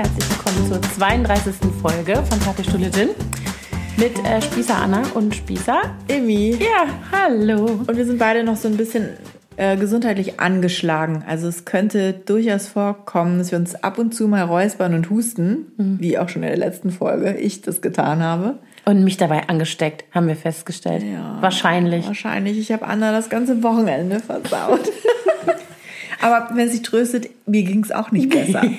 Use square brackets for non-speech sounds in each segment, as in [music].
herzlich willkommen zur 32. Folge von Kaffeestuhle Gin mit äh, Spießer Anna und Spießer Emmy. Ja, hallo. Und wir sind beide noch so ein bisschen äh, gesundheitlich angeschlagen. Also es könnte durchaus vorkommen, dass wir uns ab und zu mal räuspern und husten, mhm. wie auch schon in der letzten Folge ich das getan habe. Und mich dabei angesteckt, haben wir festgestellt. Ja, wahrscheinlich. Wahrscheinlich. Ich habe Anna das ganze Wochenende versaut. [laughs] Aber wenn sie tröstet, mir ging es auch nicht besser. [laughs]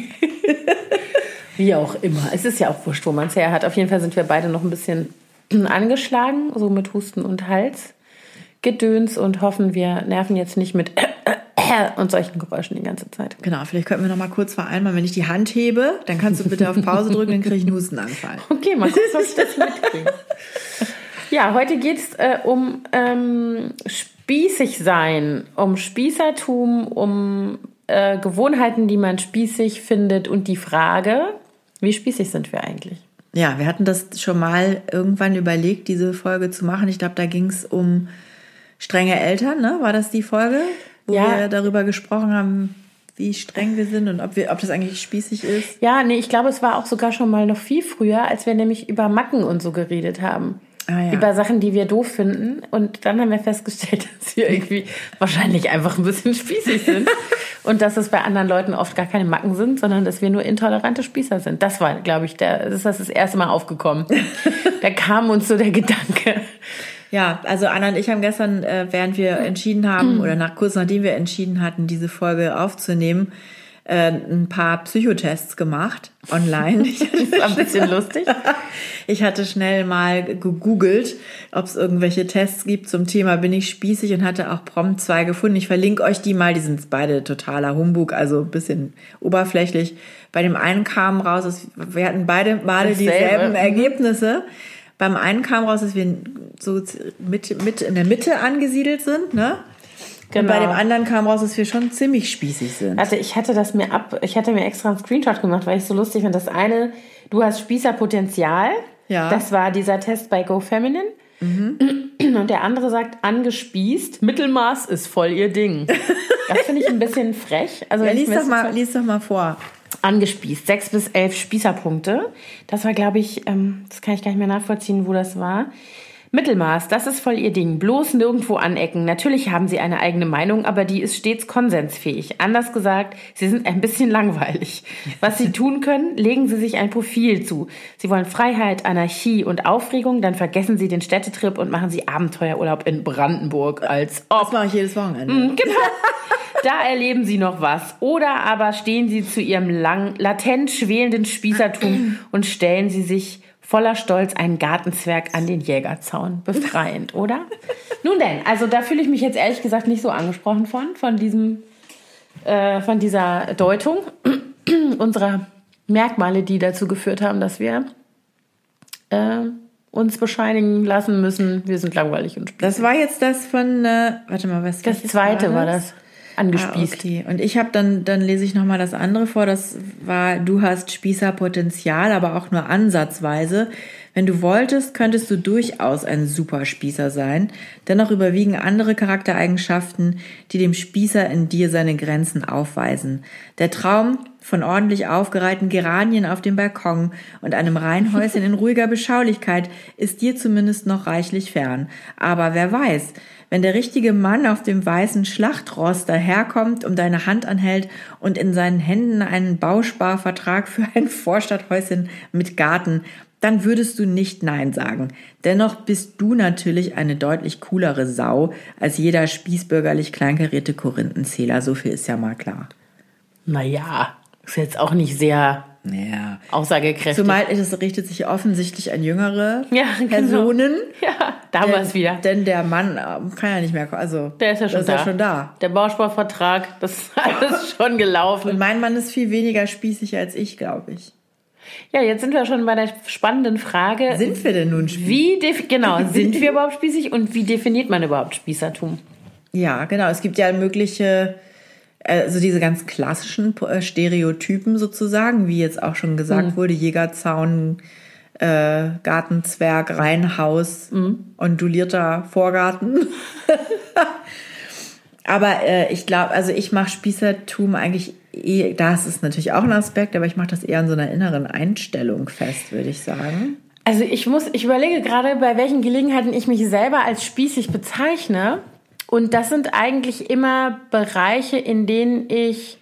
Wie auch immer. Es ist ja auch wurscht, wo man es her hat. Auf jeden Fall sind wir beide noch ein bisschen [clears throat] angeschlagen, so mit Husten und Hals. Gedöns und hoffen, wir nerven jetzt nicht mit [clears throat] und solchen Geräuschen die ganze Zeit. Genau, vielleicht könnten wir noch mal kurz vereinbaren, wenn ich die Hand hebe, dann kannst du bitte auf Pause [laughs] drücken, dann kriege ich einen Hustenanfall. Okay, mal gucken, was ich das mitkriege. Ja, heute geht es äh, um ähm, spießig sein, um Spießertum, um äh, Gewohnheiten, die man spießig findet und die Frage, wie spießig sind wir eigentlich? Ja, wir hatten das schon mal irgendwann überlegt, diese Folge zu machen. Ich glaube, da ging es um strenge Eltern, ne? War das die Folge, wo ja. wir darüber gesprochen haben, wie streng wir sind und ob, wir, ob das eigentlich spießig ist? Ja, nee, ich glaube, es war auch sogar schon mal noch viel früher, als wir nämlich über Macken und so geredet haben. Ah, ja. Über Sachen, die wir doof finden. Und dann haben wir festgestellt, [laughs] dass wir irgendwie wahrscheinlich einfach ein bisschen spießig sind. [laughs] und dass es bei anderen Leuten oft gar keine Macken sind, sondern dass wir nur intolerante Spießer sind. Das war, glaube ich, der, das ist das erste Mal aufgekommen. [laughs] da kam uns so der Gedanke. Ja, also Anna und ich haben gestern, äh, während wir entschieden haben, mhm. oder nach, kurz nachdem wir entschieden hatten, diese Folge aufzunehmen, äh, ein paar Psychotests gemacht online. [laughs] das war ein bisschen lustig. [laughs] Ich hatte schnell mal gegoogelt, ob es irgendwelche Tests gibt zum Thema bin ich spießig und hatte auch prompt zwei gefunden. Ich verlinke euch die mal, die sind beide totaler Humbug, also ein bisschen oberflächlich. Bei dem einen kam raus, wir hatten beide Male dieselben mhm. Ergebnisse. Beim einen kam raus, dass wir so mit, mit in der Mitte angesiedelt sind, ne? Genau. Und bei dem anderen kam raus, dass wir schon ziemlich spießig sind. Also ich hatte das mir ab, ich hatte mir extra einen Screenshot gemacht, weil ich so lustig finde. Das eine, du hast Spießerpotenzial. Ja. Das war dieser Test bei Go Feminine. Mhm. Und der andere sagt, angespießt, Mittelmaß ist voll ihr Ding. Das finde ich ein bisschen frech. Also ja, lies, doch mal, lies doch mal vor angespießt. Sechs bis elf Spießerpunkte. Das war, glaube ich, ähm, das kann ich gar nicht mehr nachvollziehen, wo das war. Mittelmaß, das ist voll ihr Ding. Bloß nirgendwo anecken. Natürlich haben sie eine eigene Meinung, aber die ist stets konsensfähig. Anders gesagt, sie sind ein bisschen [laughs] langweilig. Was sie tun können, legen sie sich ein Profil zu. Sie wollen Freiheit, Anarchie und Aufregung, dann vergessen sie den Städtetrip und machen sie Abenteuerurlaub in Brandenburg als ob. Das mache ich jedes Wochenende. Mm, genau. [laughs] Da erleben sie noch was. Oder aber stehen sie zu ihrem lang, latent schwelenden Spießertum und stellen sie sich voller Stolz einen Gartenzwerg an den Jägerzaun. Befreiend, [laughs] oder? Nun denn, also da fühle ich mich jetzt ehrlich gesagt nicht so angesprochen von, von diesem, äh, von dieser Deutung [clears throat] unserer Merkmale, die dazu geführt haben, dass wir äh, uns bescheinigen lassen müssen, wir sind langweilig und spießig. Das war jetzt das von, äh, warte mal, was Das zweite war das? War das angespießt. Ah, okay. Und ich habe dann, dann lese ich nochmal das andere vor. Das war, du hast Spießerpotenzial, aber auch nur ansatzweise. Wenn du wolltest, könntest du durchaus ein Superspießer sein. Dennoch überwiegen andere Charaktereigenschaften, die dem Spießer in dir seine Grenzen aufweisen. Der Traum von ordentlich aufgereihten Geranien auf dem Balkon und einem Reihenhäuschen in ruhiger [laughs] Beschaulichkeit ist dir zumindest noch reichlich fern. Aber wer weiß, wenn der richtige Mann auf dem weißen Schlachtross daherkommt, um deine Hand anhält und in seinen Händen einen Bausparvertrag für ein Vorstadthäuschen mit Garten, dann würdest du nicht Nein sagen. Dennoch bist du natürlich eine deutlich coolere Sau als jeder spießbürgerlich kleinkarierte Korinthenzähler. So viel ist ja mal klar. Naja, ist jetzt auch nicht sehr ja. aussagekräftig. Zumal es richtet sich offensichtlich an jüngere [laughs] ja, genau. Personen. Ja, damals denn, wieder. Denn der Mann ähm, kann ja nicht mehr, also der ist ja schon, ist da. Ja schon da. Der Bausparvertrag, das ist [laughs] alles schon gelaufen. Und mein Mann ist viel weniger spießig als ich, glaube ich. Ja, jetzt sind wir schon bei der spannenden Frage. Sind wir denn nun spießig? Wie genau, [laughs] sind wir überhaupt spießig und wie definiert man überhaupt Spießertum? Ja, genau. Es gibt ja mögliche also diese ganz klassischen äh, Stereotypen sozusagen, wie jetzt auch schon gesagt mhm. wurde, Jägerzaun, äh, Gartenzwerg, Reihenhaus, mhm. ondulierter Vorgarten. [laughs] Aber äh, ich glaube, also ich mache Spießertum eigentlich eh, das ist natürlich auch ein Aspekt, aber ich mache das eher an so einer inneren Einstellung fest, würde ich sagen. Also ich muss, ich überlege gerade, bei welchen Gelegenheiten ich mich selber als spießig bezeichne. Und das sind eigentlich immer Bereiche, in denen ich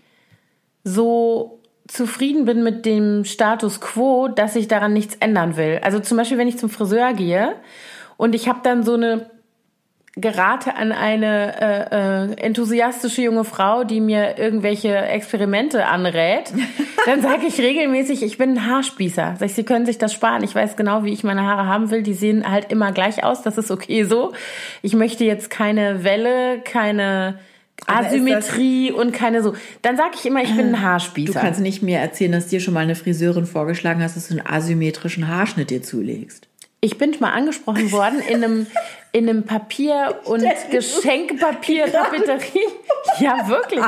so zufrieden bin mit dem Status quo, dass ich daran nichts ändern will. Also zum Beispiel, wenn ich zum Friseur gehe und ich habe dann so eine gerate an eine äh, äh, enthusiastische junge Frau, die mir irgendwelche Experimente anrät, [laughs] dann sage ich regelmäßig, ich bin ein Haarspießer. Sag ich, Sie können sich das sparen. Ich weiß genau, wie ich meine Haare haben will. Die sehen halt immer gleich aus. Das ist okay so. Ich möchte jetzt keine Welle, keine Asymmetrie und keine so. Dann sage ich immer, ich bin ein Haarspießer. Du kannst nicht mir erzählen, dass dir schon mal eine Friseurin vorgeschlagen hast, dass du einen asymmetrischen Haarschnitt dir zulegst. Ich bin mal angesprochen worden in einem, in einem Papier- und Geschenkpapier-Papeterie. [laughs] Ja, wirklich.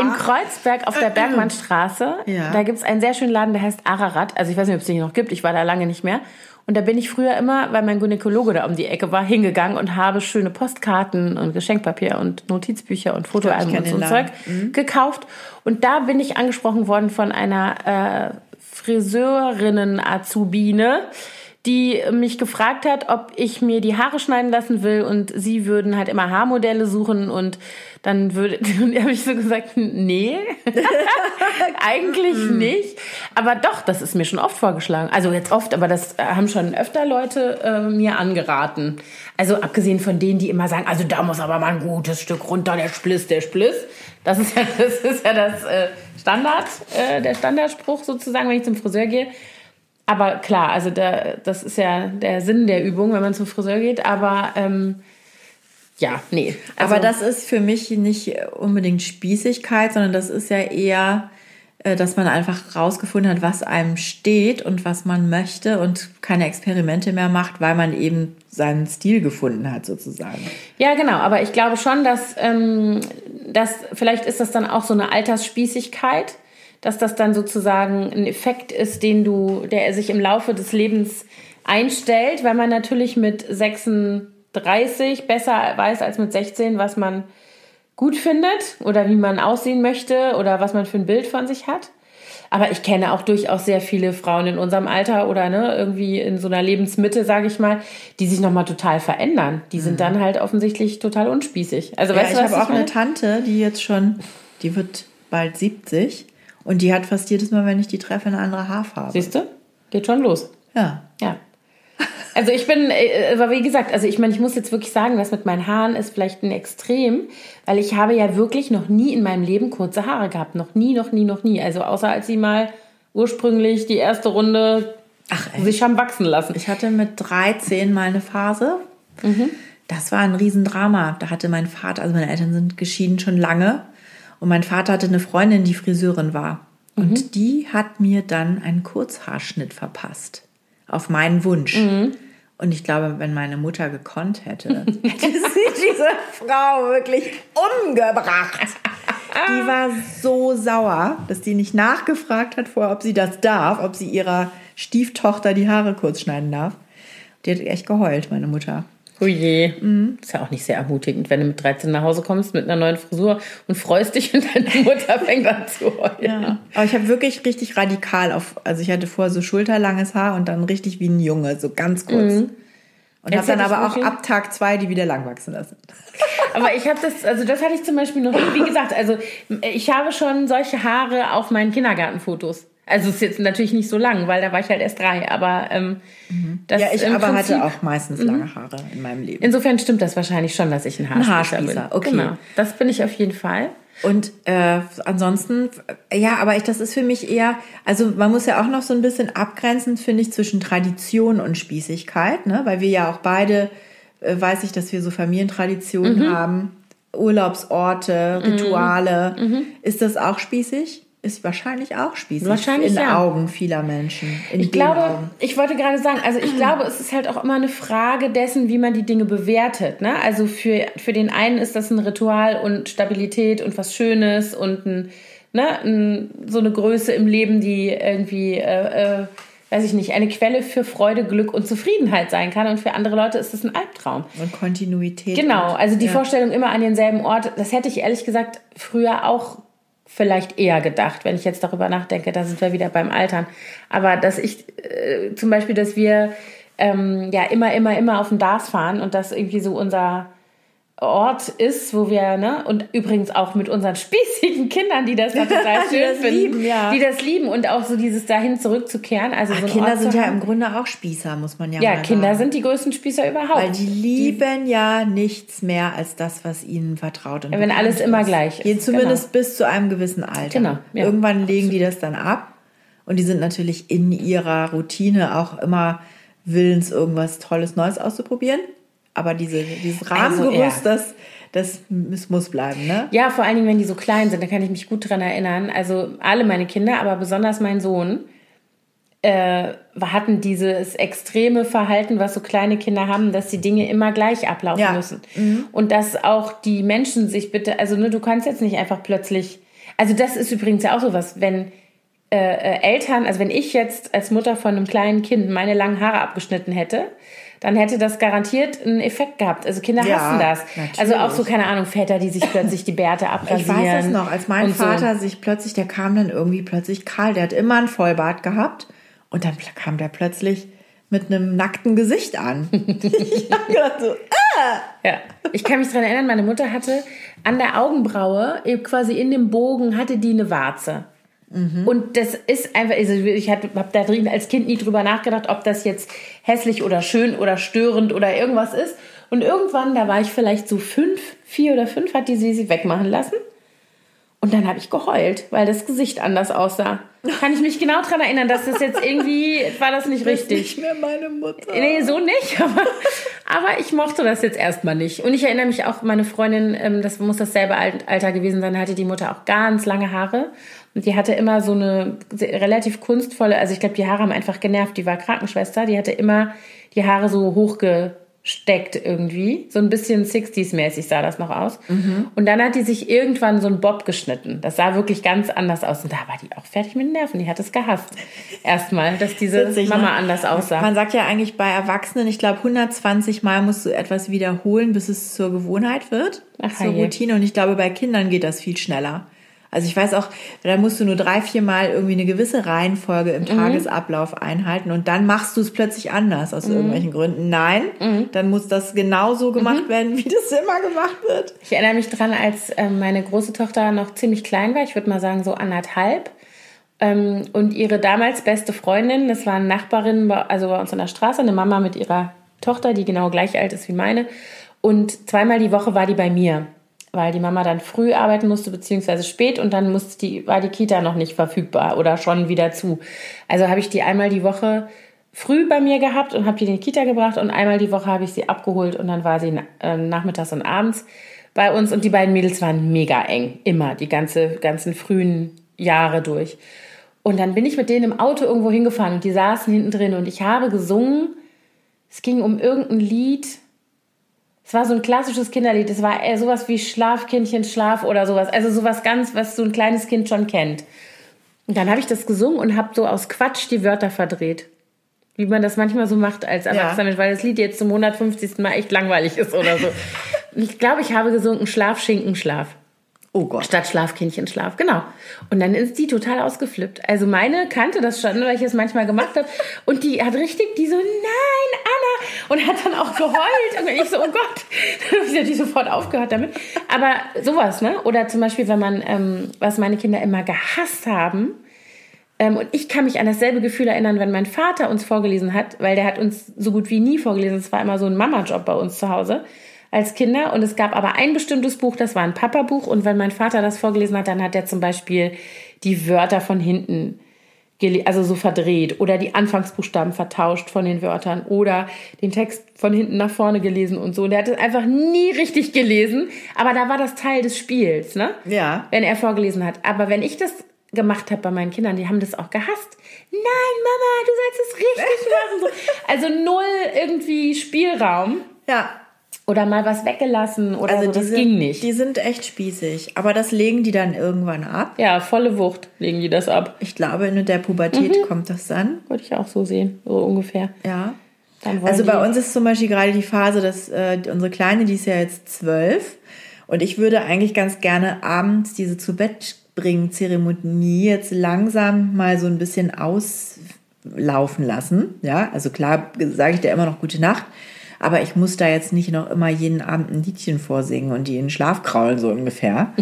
In Kreuzberg auf der Bergmannstraße. Ja. Da gibt's einen sehr schönen Laden, der heißt Ararat. Also ich weiß nicht, ob es den noch gibt. Ich war da lange nicht mehr. Und da bin ich früher immer, weil mein Gynäkologe da um die Ecke war, hingegangen und habe schöne Postkarten und Geschenkpapier und Notizbücher und Fotoalben und so ein Zeug mhm. gekauft. Und da bin ich angesprochen worden von einer äh, Friseurinnen-Azubine, die mich gefragt hat, ob ich mir die Haare schneiden lassen will und sie würden halt immer Haarmodelle suchen und dann würde, [laughs] habe ich so gesagt, nee, [laughs] eigentlich nicht. Aber doch, das ist mir schon oft vorgeschlagen. Also jetzt oft, aber das haben schon öfter Leute äh, mir angeraten. Also abgesehen von denen, die immer sagen, also da muss aber mal ein gutes Stück runter, der Spliss, der Spliss. Das ist ja [laughs] das, ist ja das äh, Standard, äh, der Standardspruch sozusagen, wenn ich zum Friseur gehe. Aber klar, also da, das ist ja der Sinn der Übung, wenn man zum Friseur geht. Aber ähm, ja, nee. Also, aber das ist für mich nicht unbedingt Spießigkeit, sondern das ist ja eher, äh, dass man einfach rausgefunden hat, was einem steht und was man möchte und keine Experimente mehr macht, weil man eben seinen Stil gefunden hat, sozusagen. Ja, genau. Aber ich glaube schon, dass, ähm, dass vielleicht ist das dann auch so eine Altersspießigkeit dass das dann sozusagen ein Effekt ist, den du, der sich im Laufe des Lebens einstellt, weil man natürlich mit 36 besser weiß als mit 16, was man gut findet oder wie man aussehen möchte oder was man für ein Bild von sich hat. Aber ich kenne auch durchaus sehr viele Frauen in unserem Alter oder ne, irgendwie in so einer Lebensmitte, sage ich mal, die sich nochmal total verändern. Die sind mhm. dann halt offensichtlich total unspießig. Also, ja, weißt du, ich habe auch meine? eine Tante, die jetzt schon, die wird bald 70 und die hat fast jedes Mal, wenn ich die treffe, eine andere Haarfarbe. Siehst du? Geht schon los. Ja. Ja. Also ich bin, äh, aber wie gesagt, also ich meine, ich muss jetzt wirklich sagen, das mit meinen Haaren ist vielleicht ein Extrem, weil ich habe ja wirklich noch nie in meinem Leben kurze Haare gehabt. Noch nie, noch nie, noch nie. Also außer als sie mal ursprünglich die erste Runde Ach, sich haben wachsen lassen. Ich hatte mit 13 mal eine Phase. Mhm. Das war ein Riesendrama. Da hatte mein Vater, also meine Eltern sind geschieden schon lange. Und mein Vater hatte eine Freundin, die Friseurin war. Und mhm. die hat mir dann einen Kurzhaarschnitt verpasst. Auf meinen Wunsch. Mhm. Und ich glaube, wenn meine Mutter gekonnt hätte, [laughs] hätte sie diese Frau wirklich umgebracht. Die war so sauer, dass die nicht nachgefragt hat vorher, ob sie das darf, ob sie ihrer Stieftochter die Haare kurz schneiden darf. Die hat echt geheult, meine Mutter. Oh je. Mhm. Ist ja auch nicht sehr ermutigend, wenn du mit 13 nach Hause kommst mit einer neuen Frisur und freust dich und deine [laughs] Mutter fängt an zu heulen. Ja. Aber ich habe wirklich richtig radikal auf, also ich hatte vorher so schulterlanges Haar und dann richtig wie ein Junge, so ganz kurz. Mhm. Und habe dann aber auch ab Tag zwei die wieder lang wachsen lassen. [laughs] Aber ich habe das, also das hatte ich zum Beispiel noch nie. Wie gesagt, also ich habe schon solche Haare auf meinen Kindergartenfotos. Also es ist jetzt natürlich nicht so lang, weil da war ich halt erst drei, aber ähm, mhm. das Ja, ich aber Prinzip, hatte auch meistens lange mhm. Haare in meinem Leben. Insofern stimmt das wahrscheinlich schon, dass ich ein Haarspießer, ein Haarspießer bin. Okay. Genau. Das bin ich auf jeden Fall. Und äh, ansonsten, ja, aber ich, das ist für mich eher, also man muss ja auch noch so ein bisschen abgrenzen, finde ich, zwischen Tradition und Spießigkeit, ne? Weil wir ja auch beide, äh, weiß ich, dass wir so Familientraditionen mhm. haben, Urlaubsorte, Rituale. Mhm. mhm. Ist das auch spießig? Ist wahrscheinlich auch spießig wahrscheinlich, in ja. Augen vieler Menschen. ich glaube, Augen. ich wollte gerade sagen, also ich glaube, es ist halt auch immer eine Frage dessen, wie man die Dinge bewertet. Ne? Also für, für den einen ist das ein Ritual und Stabilität und was Schönes und ein, ne, ein, so eine Größe im Leben, die irgendwie, äh, äh, weiß ich nicht, eine Quelle für Freude, Glück und Zufriedenheit sein kann. Und für andere Leute ist das ein Albtraum. Und Kontinuität. Genau, also die ja. Vorstellung immer an denselben Ort, das hätte ich ehrlich gesagt früher auch vielleicht eher gedacht, wenn ich jetzt darüber nachdenke, da sind wir wieder beim Altern. Aber dass ich äh, zum Beispiel, dass wir ähm, ja immer, immer, immer auf den DARS fahren und das irgendwie so unser Ort ist, wo wir, ne, und übrigens auch mit unseren spießigen Kindern, die das [laughs] total schön das finden, lieben, ja. die das lieben und auch so dieses dahin zurückzukehren. Also Ach, so Kinder Ort sind ja im Grunde auch Spießer, muss man ja, ja mal sagen. Ja, Kinder sind die größten Spießer überhaupt. Weil die lieben die, ja nichts mehr als das, was ihnen vertraut und Wenn alles immer gleich ist. Zumindest genau. bis zu einem gewissen Alter. Genau. Ja, Irgendwann legen die das dann ab und die sind natürlich in ihrer Routine auch immer willens, irgendwas Tolles Neues auszuprobieren. Aber diese, dieses also, Rahmengerüst, also, das, das muss bleiben, ne? Ja, vor allen Dingen, wenn die so klein sind, da kann ich mich gut dran erinnern. Also alle meine Kinder, aber besonders mein Sohn, äh, hatten dieses extreme Verhalten, was so kleine Kinder haben, dass die Dinge immer gleich ablaufen ja. müssen. Mhm. Und dass auch die Menschen sich bitte, also ne, du kannst jetzt nicht einfach plötzlich, also das ist übrigens ja auch so was, wenn äh, äh, Eltern, also wenn ich jetzt als Mutter von einem kleinen Kind meine langen Haare abgeschnitten hätte, dann hätte das garantiert einen Effekt gehabt. Also Kinder ja, hassen das. Natürlich. Also auch so, keine Ahnung, Väter, die sich plötzlich die Bärte abrasieren. Ich weiß das noch, als mein Vater so. sich plötzlich, der kam dann irgendwie plötzlich kahl, der hat immer einen Vollbart gehabt und dann kam der plötzlich mit einem nackten Gesicht an. [laughs] ich habe gedacht so, ah! Ja, ich kann mich daran erinnern, meine Mutter hatte an der Augenbraue, quasi in dem Bogen, hatte die eine Warze. Mhm. Und das ist einfach, also ich habe da drin als Kind nie drüber nachgedacht, ob das jetzt hässlich oder schön oder störend oder irgendwas ist. Und irgendwann, da war ich vielleicht so fünf, vier oder fünf, hat die sie sie wegmachen lassen. Und dann habe ich geheult, weil das Gesicht anders aussah. Kann ich mich genau daran erinnern, dass das jetzt irgendwie, [laughs] war das nicht richtig. Nicht mehr meine Mutter. Nee, so nicht, [laughs] aber, aber ich mochte das jetzt erstmal nicht. Und ich erinnere mich auch, meine Freundin, ähm, das muss dasselbe Alter gewesen sein, hatte die Mutter auch ganz lange Haare. Und die hatte immer so eine relativ kunstvolle, also ich glaube, die Haare haben einfach genervt. Die war Krankenschwester, die hatte immer die Haare so hochgesteckt irgendwie. So ein bisschen 60s-mäßig sah das noch aus. Mhm. Und dann hat die sich irgendwann so einen Bob geschnitten. Das sah wirklich ganz anders aus. Und da war die auch fertig mit den Nerven. Die hat es gehasst. Erstmal, dass diese Witzig, Mama ne? anders aussah. Man sagt ja eigentlich bei Erwachsenen, ich glaube, 120 Mal musst du etwas wiederholen, bis es zur Gewohnheit wird. Ach, zur Routine. Und ich glaube, bei Kindern geht das viel schneller. Also ich weiß auch, da musst du nur drei, vier Mal irgendwie eine gewisse Reihenfolge im mhm. Tagesablauf einhalten und dann machst du es plötzlich anders aus mhm. irgendwelchen Gründen. Nein, mhm. dann muss das genauso gemacht mhm. werden, wie das immer gemacht wird. Ich erinnere mich dran, als ähm, meine große Tochter noch ziemlich klein war, ich würde mal sagen so anderthalb. Ähm, und ihre damals beste Freundin, das war eine Nachbarin, also bei uns in der Straße, eine Mama mit ihrer Tochter, die genau gleich alt ist wie meine. Und zweimal die Woche war die bei mir weil die Mama dann früh arbeiten musste, beziehungsweise spät und dann musste die, war die Kita noch nicht verfügbar oder schon wieder zu. Also habe ich die einmal die Woche früh bei mir gehabt und habe die in die Kita gebracht und einmal die Woche habe ich sie abgeholt und dann war sie äh, nachmittags und abends bei uns und die beiden Mädels waren mega eng, immer, die ganze, ganzen frühen Jahre durch. Und dann bin ich mit denen im Auto irgendwo hingefahren und die saßen hinten drin und ich habe gesungen. Es ging um irgendein Lied, es war so ein klassisches Kinderlied. Es war sowas wie Schlafkindchen, Schlaf oder sowas. Also sowas ganz, was so ein kleines Kind schon kennt. Und dann habe ich das gesungen und habe so aus Quatsch die Wörter verdreht. Wie man das manchmal so macht als Erwachsener, ja. weil das Lied jetzt zum 150. Mal echt langweilig ist oder so. [laughs] ich glaube, ich habe gesungen Schlaf, Schinken, Schlaf. Oh Gott. Statt Schlafkindchen Schlaf, genau. Und dann ist die total ausgeflippt. Also meine kannte das schon, weil ich es manchmal gemacht habe. Und die hat richtig, die so, nein, Anna. Und hat dann auch geheult. Und ich so, oh Gott. [laughs] Dann habe ich sofort aufgehört damit. Aber sowas, ne? Oder zum Beispiel, wenn man, ähm, was meine Kinder immer gehasst haben, ähm, und ich kann mich an dasselbe Gefühl erinnern, wenn mein Vater uns vorgelesen hat, weil der hat uns so gut wie nie vorgelesen. Es war immer so ein Mama-Job bei uns zu Hause als Kinder. Und es gab aber ein bestimmtes Buch, das war ein Papa-Buch. Und wenn mein Vater das vorgelesen hat, dann hat er zum Beispiel die Wörter von hinten also so verdreht oder die Anfangsbuchstaben vertauscht von den Wörtern oder den Text von hinten nach vorne gelesen und so. Und er hat es einfach nie richtig gelesen, aber da war das Teil des Spiels, ne? Ja. Wenn er vorgelesen hat. Aber wenn ich das gemacht habe bei meinen Kindern, die haben das auch gehasst. Nein, Mama, du sollst es richtig [laughs] machen. Also null irgendwie Spielraum. Ja. Oder mal was weggelassen oder also so. Das sind, ging nicht. Die sind echt spießig. Aber das legen die dann irgendwann ab. Ja, volle Wucht legen die das ab. Ich glaube, in der Pubertät mhm. kommt das dann. Würde ich auch so sehen, so ungefähr. Ja. Also bei uns ist zum Beispiel gerade die Phase, dass äh, unsere Kleine, die ist ja jetzt zwölf. Und ich würde eigentlich ganz gerne abends diese zu Bett Ausbringzeremonie jetzt langsam mal so ein bisschen auslaufen lassen. Ja, also klar sage ich dir immer noch gute Nacht. Aber ich muss da jetzt nicht noch immer jeden Abend ein Liedchen vorsingen und die in den Schlaf kraulen, so ungefähr.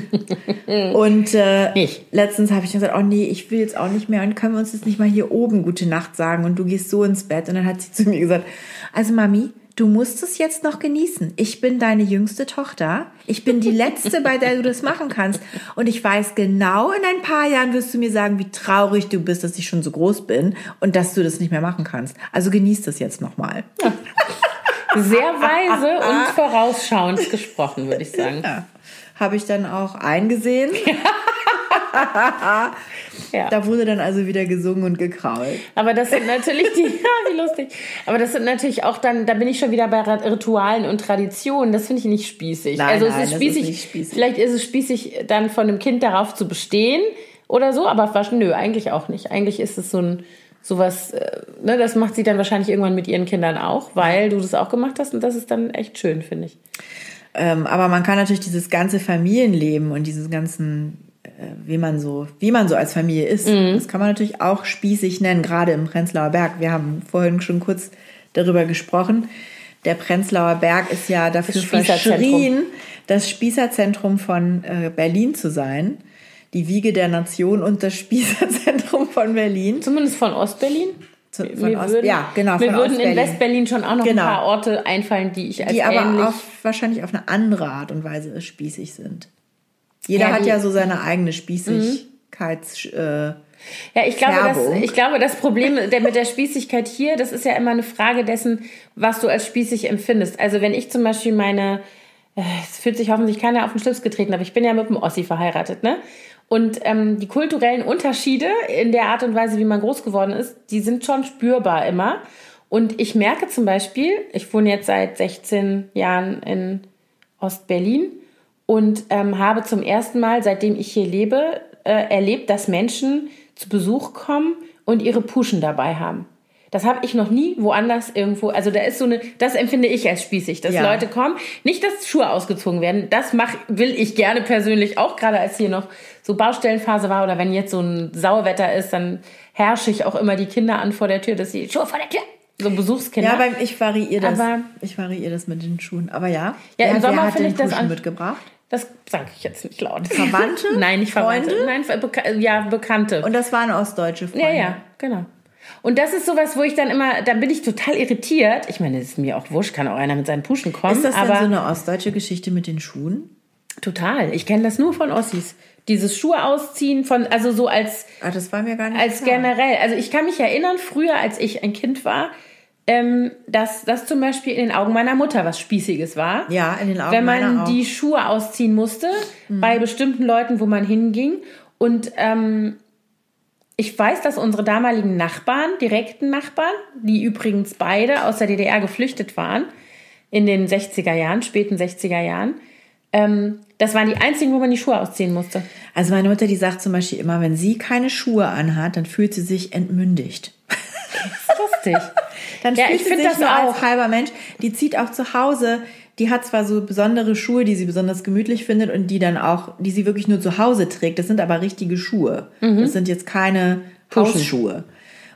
[laughs] und äh, letztens habe ich dann gesagt, oh nee, ich will jetzt auch nicht mehr. Und können wir uns jetzt nicht mal hier oben gute Nacht sagen und du gehst so ins Bett. Und dann hat sie zu mir gesagt, also Mami, du musst es jetzt noch genießen. Ich bin deine jüngste Tochter. Ich bin die letzte, bei der du das machen kannst. Und ich weiß genau, in ein paar Jahren wirst du mir sagen, wie traurig du bist, dass ich schon so groß bin und dass du das nicht mehr machen kannst. Also genieß das jetzt noch mal. [laughs] Sehr weise und vorausschauend gesprochen, würde ich sagen. Ja. Habe ich dann auch eingesehen. [laughs] [laughs] Ja. Da wurde dann also wieder gesungen und gekrault. Aber das sind natürlich die, [laughs] ja, wie lustig. Aber das sind natürlich auch dann, da bin ich schon wieder bei Ritualen und Traditionen. Das finde ich nicht spießig. Nein, also nein, es ist das spießig, ist spießig. Vielleicht ist es spießig, dann von einem Kind darauf zu bestehen oder so, aber fast, nö, eigentlich auch nicht. Eigentlich ist es so ein, sowas, äh, ne, das macht sie dann wahrscheinlich irgendwann mit ihren Kindern auch, weil du das auch gemacht hast und das ist dann echt schön, finde ich. Ähm, aber man kann natürlich dieses ganze Familienleben und dieses ganzen, äh, wie man so, wie man so als Familie ist, Mhm. das kann man natürlich auch spießig nennen, gerade im Prenzlauer Berg. Wir haben vorhin schon kurz darüber gesprochen. Der Prenzlauer Berg ist ja dafür Spießerzentrum. verschrien, das Spießerzentrum von äh, Berlin zu sein. Die Wiege der Nation und das Spießerzentrum von Berlin. Zumindest von Ostberlin. Zu- von Mir Ost- würden, ja, genau, Mir würden in. Westberlin schon auch noch Genau. ein paar Orte einfallen, die ich als die aber auf, wahrscheinlich auf eine andere Art und Weise spießig sind. Jeder Ja, hat ja so seine eigene Spießigkeits... Äh, Ja, ich glaube, das, Färbung. ich glaube, das Problem der, mit der Spießigkeit hier, das ist ja immer eine Frage dessen, was du als spießig empfindest. Also wenn ich zum Beispiel meine, äh, es fühlt sich hoffentlich keiner auf den Schlips getreten, aber ich bin ja mit einem Ossi verheiratet, ne? Und ähm, die kulturellen Unterschiede in der Art und Weise, wie man groß geworden ist, die sind schon spürbar immer. Und ich merke zum Beispiel, ich wohne jetzt seit 16 Jahren in Ostberlin und ähm, habe zum ersten Mal, seitdem ich hier lebe, äh, erlebt, dass Menschen zu Besuch kommen und ihre Puschen dabei haben. Das habe ich noch nie woanders irgendwo. Also da ist so eine, das empfinde ich als spießig, dass Ja. Leute kommen. Nicht, dass Schuhe ausgezogen werden. Das mach, will ich gerne persönlich auch, gerade als hier noch so Baustellenphase war oder wenn jetzt so ein Sauwetter ist, dann herrsche ich auch immer die Kinder an vor der Tür, dass sie Schuhe vor der Tür. So Besuchskinder. ja, beim, ich variiere das. Aber- ich variiere das mit den Schuhen. Aber ja. Ja, im Sommer finde ich das an- mitgebracht? Das sage ich jetzt nicht laut. Verwandte? [laughs] Nein, nicht Verwandte. Freunde? Nein, Ver- Beka ja, Bekannte. Und das waren ostdeutsche Freunde. ja, ja, genau. Und das ist sowas, wo ich dann immer, da bin ich total irritiert. Ich meine, das ist mir auch wurscht, kann auch einer mit seinen Puschen kommen. Ist das denn aber so eine ostdeutsche Geschichte mit den Schuhen? total. Ich kenne das nur von Ossis. Dieses Schuhe ausziehen von, also so als, Ah, das war mir gar nicht als klar. generell. Also ich kann mich erinnern, früher, als ich ein Kind war, ähm, dass das zum Beispiel in den Augen meiner Mutter was Spießiges war. Ja, in den Augen wenn meiner man auch. die Schuhe ausziehen musste bei bestimmten Leuten, wo man hinging. Und ähm, ich weiß, dass unsere damaligen Nachbarn, direkten Nachbarn, die übrigens beide aus der DDR geflüchtet waren, in den 60er Jahren, späten 60er Jahren, ähm, das waren die einzigen, wo man die Schuhe ausziehen musste. Also meine Mutter, die sagt zum Beispiel immer, wenn sie keine Schuhe anhat, dann fühlt sie sich entmündigt. Lustig. [laughs] Dann Ja, fühlt ich sie sich das nur auch. als halber Mensch. Die zieht auch zu Hause. Die hat zwar so besondere Schuhe, die sie besonders gemütlich findet und die dann auch, die sie wirklich nur zu Hause trägt. Das sind aber richtige Schuhe. Mhm. Das sind jetzt keine Hausschuhe.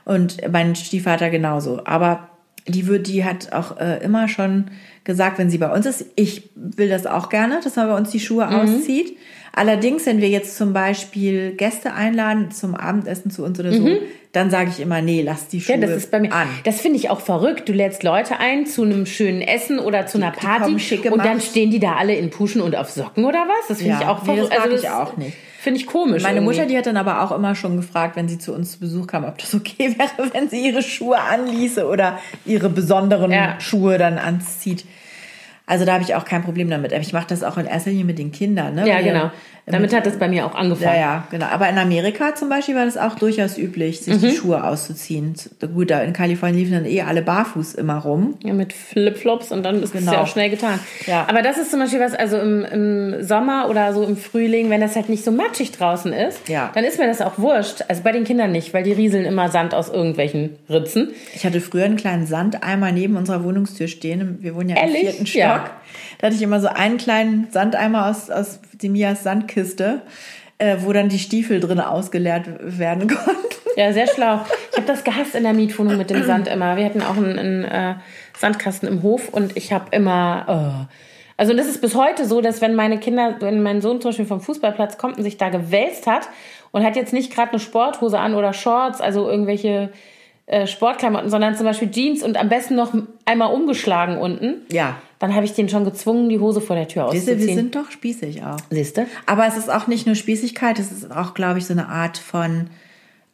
Und mein Stiefvater genauso. Aber die wird, die hat auch äh, immer schon gesagt, wenn sie bei uns ist, ich will das auch gerne, dass man bei uns die Schuhe Mhm. auszieht. Allerdings, wenn wir jetzt zum Beispiel Gäste einladen zum Abendessen zu uns oder so, dann sage ich immer, nee, lass die Schuhe Mhm. Ja, das ist bei mir. an. Das finde ich auch verrückt. Du lädst Leute ein zu einem schönen Essen oder zu einer die Party schick und dann stehen die da alle in Puschen und auf Socken oder was? Das finde Ja, ich auch nee, verrückt. das mag also ich auch nicht. Finde ich komisch. Meine Mutter, irgendwie. die hat dann aber auch immer schon gefragt, wenn sie zu uns zu Besuch kam, ob das okay [laughs] wäre, wenn sie ihre Schuhe anließe oder ihre besonderen Ja. Schuhe dann anzieht. Also da habe ich auch kein Problem damit. Aber ich mache das auch in erster Linie mit den Kindern. Ne? Ja, Weil, genau. Damit hat das bei mir auch Ja, angefangen. ja, genau. Aber in Amerika zum Beispiel war das auch durchaus üblich, sich Mhm. die Schuhe auszuziehen. Gut, da in Kalifornien liefen dann eh alle barfuß immer rum. Ja, mit Flipflops und dann ist es Genau. ja auch schnell getan. Ja. Aber das ist zum Beispiel was, also im, im Sommer oder so im Frühling, wenn das halt nicht so matschig draußen ist, Ja. dann ist mir das auch wurscht. Also bei den Kindern nicht, weil die rieseln immer Sand aus irgendwelchen Ritzen. Ich hatte früher einen kleinen Sandeimer neben unserer Wohnungstür stehen. Wir wohnen ja Ehrlich? im vierten Stock. Ja. Da hatte ich immer so einen kleinen Sandeimer aus, aus Demias Sandkiste äh, wo dann die Stiefel drin ausgeleert werden [laughs] konnten. Ja, sehr schlau. Ich habe das gehasst in der Mietwohnung mit dem Sand immer. Wir hatten auch einen, einen äh, Sandkasten im Hof und ich habe immer. Oh. Also das ist bis heute so, dass wenn meine Kinder, wenn mein Sohn zum Beispiel vom Fußballplatz kommt und sich da gewälzt hat und hat jetzt nicht gerade eine Sporthose an oder Shorts, also irgendwelche äh, Sportklamotten, sondern zum Beispiel Jeans und am besten noch einmal umgeschlagen unten. Ja. Dann habe ich den schon gezwungen, die Hose vor der Tür Siehste, auszuziehen. wir sind doch spießig auch. Siehst du? Aber es ist auch nicht nur Spießigkeit, es ist auch, glaube ich, so eine Art von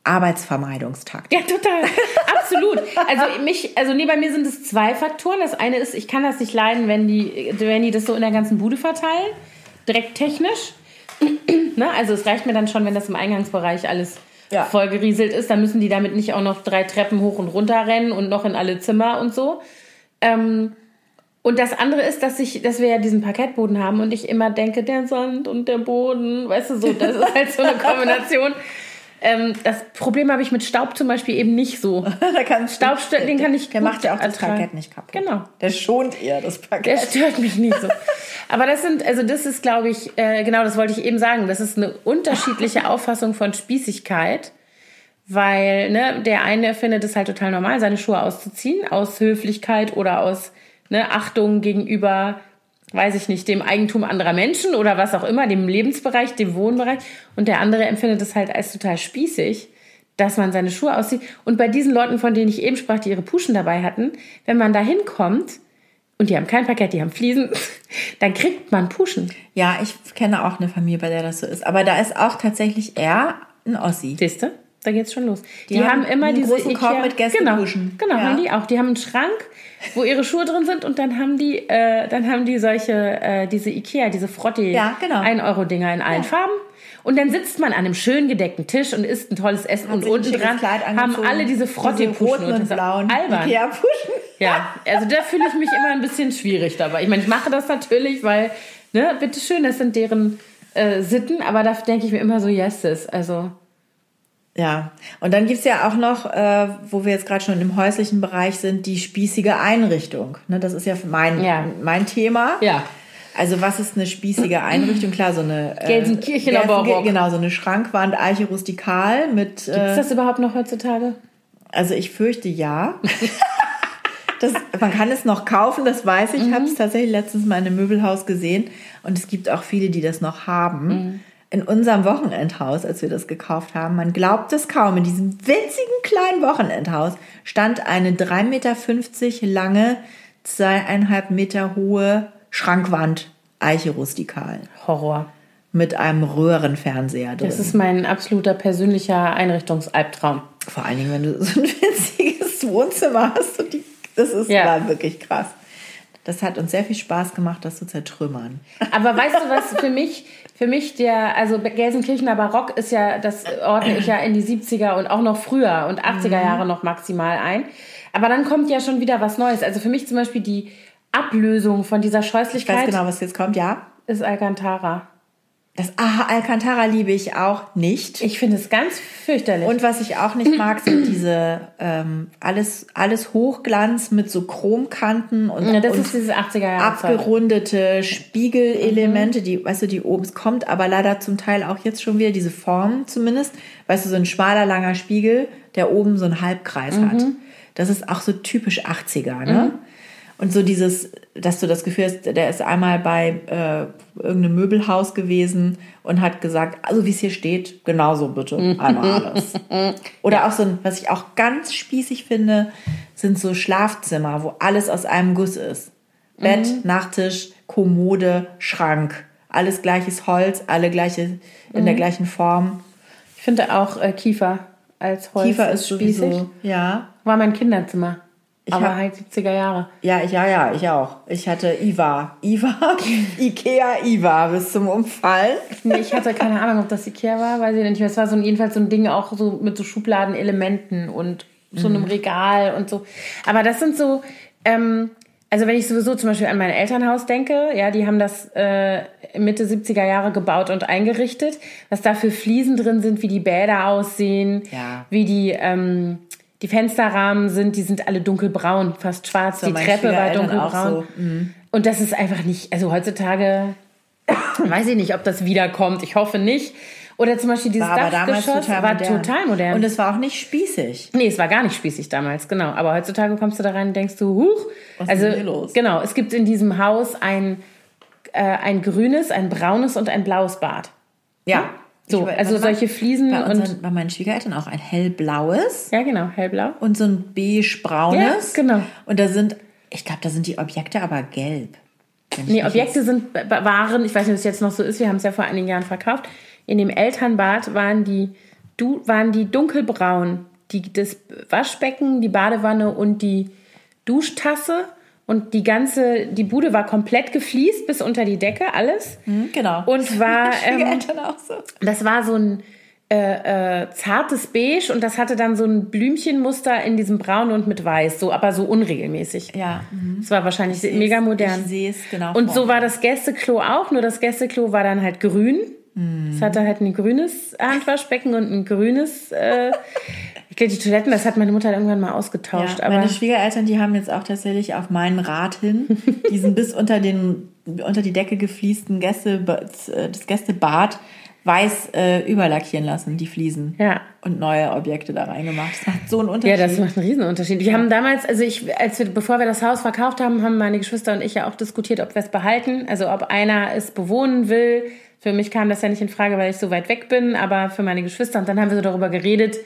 Arbeitsvermeidungstakt. Ja, total. [laughs] Absolut. Also mich, also nee, bei mir sind es zwei Faktoren. Das eine ist, ich kann das nicht leiden, wenn die, wenn die das so in der ganzen Bude verteilen. Direkt technisch. [clears throat] ne? Also es reicht mir dann schon, wenn das im Eingangsbereich alles Ja. voll gerieselt ist. Dann müssen die damit nicht auch noch drei Treppen hoch und runter rennen und noch in alle Zimmer und so. Ähm, und das andere ist, dass ich, dass wir ja diesen Parkettboden haben und ich immer denke, der Sand und der Boden, weißt du so, das ist halt so eine [laughs] Kombination. Ähm, das Problem habe ich mit Staub zum Beispiel eben nicht so. [laughs] da kann Staub, den kann ich Der macht ja auch das. Parkett nicht kaputt. Genau. Der schont eher das Der Parkett. stört mich nicht so. Aber das sind, also das ist, glaube ich, äh, genau, das wollte ich eben sagen. Das ist eine unterschiedliche [laughs] Auffassung von Spießigkeit. Weil, ne, der eine findet es halt total normal, seine Schuhe auszuziehen, aus Höflichkeit oder aus ne, Achtung gegenüber, weiß ich nicht, dem Eigentum anderer Menschen oder was auch immer, dem Lebensbereich, dem Wohnbereich. Und der andere empfindet es halt als total spießig, dass man seine Schuhe auszieht. Und bei diesen Leuten, von denen ich eben sprach, die ihre Puschen dabei hatten, wenn man da hinkommt, und die haben kein Parkett, die haben Fliesen, [laughs] dann kriegt man Puschen. Ja, ich kenne auch eine Familie, bei der das so ist. Aber da ist auch tatsächlich er ein Ossi. Siehst du? Da geht's schon los. Die, Die haben, haben immer einen diese großen Korb mit Gästepuschen. Genau, genau Ja. haben die auch. Die haben einen Schrank, wo ihre Schuhe drin sind und dann haben die, äh, dann haben die solche, äh, diese Ikea, diese Frotti, Ja, genau. 1 Euro Dinger in allen Farben. Und dann sitzt man an einem schön gedeckten Tisch und isst ein tolles Essen und sich ein unten dran haben alle diese diese roten und blauen albern. Ikea-Puschen. Ja, also da fühle ich mich immer ein bisschen schwierig dabei. Ich meine, ich mache das natürlich, weil, ne, bitteschön, das sind deren äh, Sitten, aber da denke ich mir immer so, yes, sis. Also, Ja, und dann gibt's ja auch noch, äh, wo wir jetzt gerade schon im häuslichen Bereich sind, die spießige Einrichtung. Ne, das ist ja mein, Ja. mein Thema. ja. Also was ist eine spießige Einrichtung? Klar, so eine äh, Gelsenkirchener Gelsen- Barock. Genau, so eine Schrankwand, Eiche rustikal mit. Äh, das überhaupt noch heutzutage? also ich fürchte ja. [laughs] das, man kann es noch kaufen, das weiß ich. Ich habe es tatsächlich letztens mal in einem Möbelhaus gesehen und es gibt auch viele, die das noch haben. In unserem Wochenendhaus, als wir das gekauft haben, man glaubt es kaum, in diesem winzigen kleinen Wochenendhaus stand eine 3,50 Meter lange, zweieinhalb Meter hohe Schrankwand, Eiche rustikal, Horror. mit einem Röhrenfernseher drin. Das ist mein absoluter persönlicher Einrichtungsalbtraum. Vor allen Dingen, wenn du so ein [laughs] winziges Wohnzimmer hast. Und die, das ist Ja. war wirklich krass. Das hat uns sehr viel Spaß gemacht, das zu zertrümmern. Aber weißt du, was für mich, für mich der, also Gelsenkirchener Barock ist ja, das ordne ich ja in die 70er und auch noch früher und 80er Jahre noch maximal ein. Aber dann kommt ja schon wieder was Neues. Also für mich zum Beispiel die Ablösung von dieser Ich weiß Scheußlichkeit genau, was jetzt kommt, ja. ist Alcantara. Das ah, Alcantara liebe ich auch nicht. Ich finde es ganz fürchterlich. Und was ich auch nicht [clears throat] mag, sind diese ähm, alles, alles Hochglanz mit so Chromkanten und, ja, das und ist dieses 80er Jahre abgerundete Spiegelelemente, Mhm. die, weißt du, die oben, es kommt aber leider zum Teil auch jetzt schon wieder diese Form zumindest, weißt du, so ein schmaler, langer Spiegel, der oben so einen Halbkreis hat. Mhm. Das ist auch so typisch 80er, ne? Und so dieses, dass du das Gefühl hast, der ist einmal bei äh, irgendeinem Möbelhaus gewesen und hat gesagt, also wie es hier steht, genauso bitte, einmal alles. [laughs] Oder auch so ein, was ich auch ganz spießig finde, sind so Schlafzimmer, wo alles aus einem Guss ist. Bett, Nachttisch, Kommode, Schrank. Alles gleiches Holz, alle gleiche, in der gleichen Form. Ich finde auch äh, Kiefer als Holz Kiefer ist spießig. sowieso, ja. War mein Kinderzimmer. Aber hab- halt 70er Jahre. Ja, ich, ja, ja, ich auch. Ich hatte Iva. Iva, [laughs] Ikea Iva bis zum Umfallen. Nee, ich hatte keine Ahnung, ob das Ikea war, weiß ich nicht. Es war so ein, jedenfalls so ein Ding auch so mit so Schubladenelementen und so einem Regal und so. Aber das sind so, ähm, also wenn ich sowieso zum Beispiel an mein Elternhaus denke, ja, die haben das äh, Mitte 70er Jahre gebaut und eingerichtet, was da für Fliesen drin sind, wie die Bäder aussehen, Ja. wie die, ähm, die Fensterrahmen sind, die sind alle dunkelbraun, fast schwarz. die Treppe war dunkelbraun. so. Und das ist einfach nicht, also heutzutage [coughs] weiß ich nicht, ob das wiederkommt. Ich hoffe nicht. Oder zum Beispiel dieses War Dachgeschoss total war modern. total modern. Und es war auch nicht spießig. Nee, es war gar nicht spießig damals, genau. Aber heutzutage kommst du da rein und denkst du, huch. Was ist also, denn hier los? genau, es gibt in diesem Haus ein, äh, ein grünes, ein braunes und ein blaues Bad. Ja. So, Ich- also solche Fliesen bei, und. unseren, bei meinen Schwiegereltern auch ein hellblaues Ja, genau, hellblau. und so ein beige-braunes. Ja, genau. Und da sind, ich glaube, da sind die Objekte aber gelb. Nee, Objekte sind, waren, ich weiß nicht, ob es jetzt noch so ist, wir haben es ja vor einigen Jahren verkauft. In dem Elternbad waren die, du, waren die dunkelbraun. Die, das Waschbecken, die Badewanne und die Duschtasse. Und die ganze, die Bude war komplett gefliest bis unter die Decke, alles. Hm, genau. Und war, [laughs] ähm, so. das war so ein äh, äh, zartes Beige und das hatte dann so ein Blümchenmuster in diesem Braun und mit Weiß, so, aber so unregelmäßig. Ja. mhm. Es war wahrscheinlich mega modern. Ich sehe es genau. Und vor so war das Gästeklo auch, nur das Gästeklo war dann halt grün. Es hatte halt ein grünes Handwaschbecken und ein grünes. Äh, ich [laughs] die Toiletten, das hat meine Mutter irgendwann mal ausgetauscht. Ja, aber meine Schwiegereltern, die haben jetzt auch tatsächlich auf meinen Rat hin diesen bis unter den unter die Decke gefliesten Gäste, das Gästebad weiß äh, überlackieren lassen, die Fliesen. Ja. Und neue Objekte da reingemacht. Das macht so einen ja, Unterschied. das macht einen Riesenunterschied. Wir haben damals, also ich, als wir, bevor wir das Haus verkauft haben, haben meine Geschwister und ich ja auch diskutiert, ob wir es behalten. Also ob einer es bewohnen will. Für mich kam das ja nicht in Frage, weil ich so weit weg bin, aber für meine Geschwister. Und dann haben wir so darüber geredet,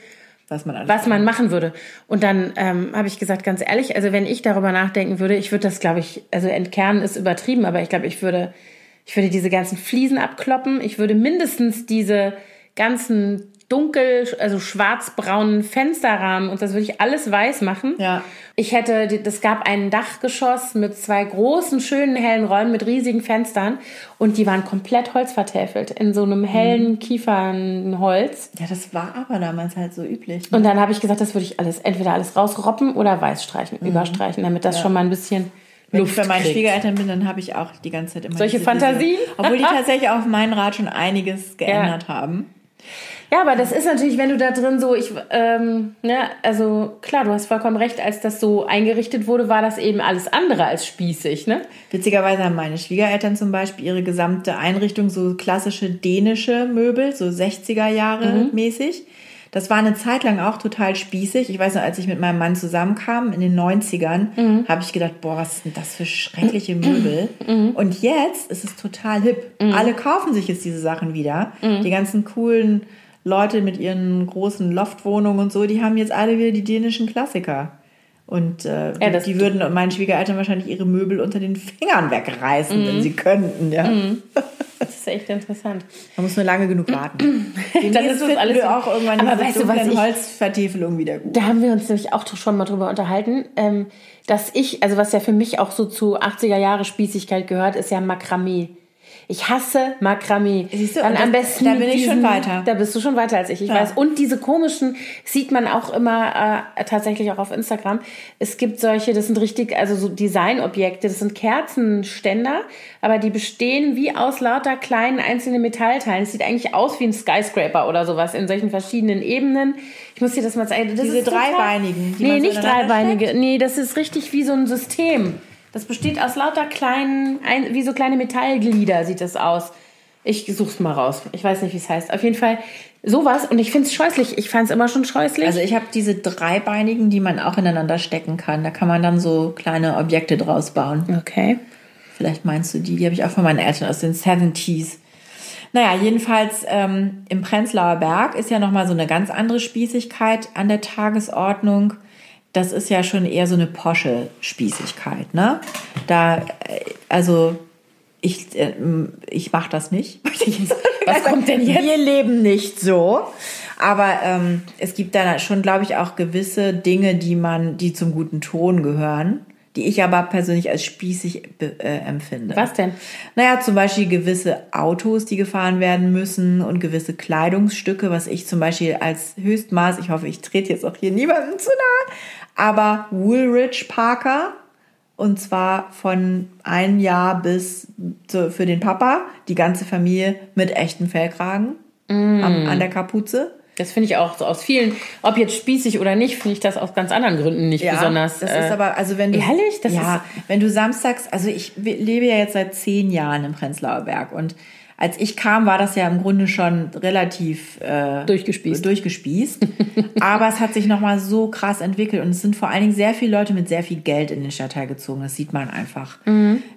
was man was man machen würde. Und dann ähm, habe ich gesagt, ganz ehrlich, also wenn ich darüber nachdenken würde, ich würde das, glaube ich, also entkernen ist übertrieben, aber ich glaube, ich würde, ich würde diese ganzen Fliesen abkloppen. Ich würde mindestens diese ganzen dunkel, also schwarzbraunen Fensterrahmen und das würde ich alles weiß machen. Ja. Ich hätte, das gab ein Dachgeschoss mit zwei großen, schönen, hellen Räumen mit riesigen Fenstern und die waren komplett holzvertäfelt in so einem hellen Kiefernholz. Ja, das war aber damals halt so üblich. Und dann habe ich gesagt, das würde ich alles, entweder alles rausroppen oder weiß streichen, überstreichen, damit das schon mal ein bisschen Mhm. Wenn Luft ich bei meinen kriegt. Schwiegereltern bin, dann habe ich auch die ganze Zeit immer Solche Fantasien? Vision. Obwohl die [laughs] tatsächlich auf meinen Rat schon einiges geändert haben. Ja, aber das ist natürlich, wenn du da drin so, ich, ähm, ne, also klar, du hast vollkommen recht, als das so eingerichtet wurde, war das eben alles andere als spießig, ne? Witzigerweise haben meine Schwiegereltern zum Beispiel ihre gesamte Einrichtung so klassische dänische Möbel, so 60er Jahre mäßig. Das war eine Zeit lang auch total spießig. Ich weiß noch, als ich mit meinem Mann zusammenkam in den 90ern, habe ich gedacht, boah, was sind das für schreckliche [clears throat] Möbel? Und jetzt ist es total hip. Alle kaufen sich jetzt diese Sachen wieder. Die ganzen coolen Leute mit ihren großen Loftwohnungen und so, die haben jetzt alle wieder die dänischen Klassiker. Und äh, Ja, das- die würden meinen Schwiegereltern wahrscheinlich ihre Möbel unter den Fingern wegreißen, wenn sie könnten. Ja. [laughs] Das ist echt interessant. Man muss nur lange genug warten. [laughs] Dann ist das alles wir auch irgendwann Aber weißt du, was ich- Holzvertäfelung wieder gut. Da haben wir uns nämlich auch schon mal drüber unterhalten, ähm, dass ich, also was ja für mich auch so zu 80er Jahre Spießigkeit gehört, ist ja Makramee. Ich hasse Makramee. Siehst du, Dann am das- besten da bin ich schon weiter. Da bist du schon weiter als ich, ich Ja. weiß. Und diese komischen sieht man auch immer äh, tatsächlich auch auf Instagram. Es gibt solche, das sind richtig, also so Designobjekte, das sind Kerzenständer, aber die bestehen wie aus lauter kleinen einzelnen Metallteilen. Es sieht eigentlich aus wie ein Skyscraper oder sowas in solchen verschiedenen Ebenen. Ich muss dir das mal zeigen. Das Diese dreibeinigen, die Nee, nicht dreibeinige. Nee, das ist richtig wie so ein System. Das besteht aus lauter kleinen, ein, wie so kleine Metallglieder sieht das aus. Ich such's mal raus. Ich weiß nicht, wie es heißt. Auf jeden Fall sowas. Und ich find's scheußlich. Ich fand's immer schon scheußlich. Also ich habe diese dreibeinigen, die man auch ineinander stecken kann. Da kann man dann so kleine Objekte draus bauen. okay. Vielleicht meinst du die, die habe ich auch von meinen Eltern aus den 70s. Naja, jedenfalls ähm, im Prenzlauer Berg ist ja nochmal so eine ganz andere Spießigkeit an der Tagesordnung. Das ist ja schon eher so eine posche Spießigkeit, ne? Da, äh, also ich, äh, ich mache das nicht. [laughs] Was kommt denn jetzt? Wir leben nicht so. Aber ähm, es gibt da schon, glaube ich, auch gewisse Dinge, die man, die zum guten Ton gehören, die ich aber persönlich als spießig äh, empfinde. Was denn? Naja, zum Beispiel gewisse Autos, die gefahren werden müssen und gewisse Kleidungsstücke, was ich zum Beispiel als Höchstmaß, ich hoffe, ich trete jetzt auch hier niemandem zu nahe, aber Woolrich Parker, und zwar von ein Jahr bis zu, für den Papa, die ganze Familie mit echten Fellkragen am, an der Kapuze. Das finde ich auch so aus vielen, ob jetzt spießig oder nicht, finde ich das aus ganz anderen Gründen nicht besonders. Das äh, ist aber, also wenn du. ehrlich? Das ja, wenn du samstags, also ich lebe ja jetzt seit zehn Jahren im Prenzlauer Berg und als ich kam, war das ja im Grunde schon relativ äh, Durchgespießt. durchgespießt. [laughs] Aber es hat sich nochmal so krass entwickelt und es sind vor allen Dingen sehr viele Leute mit sehr viel Geld in den Stadtteil gezogen. Das sieht man einfach.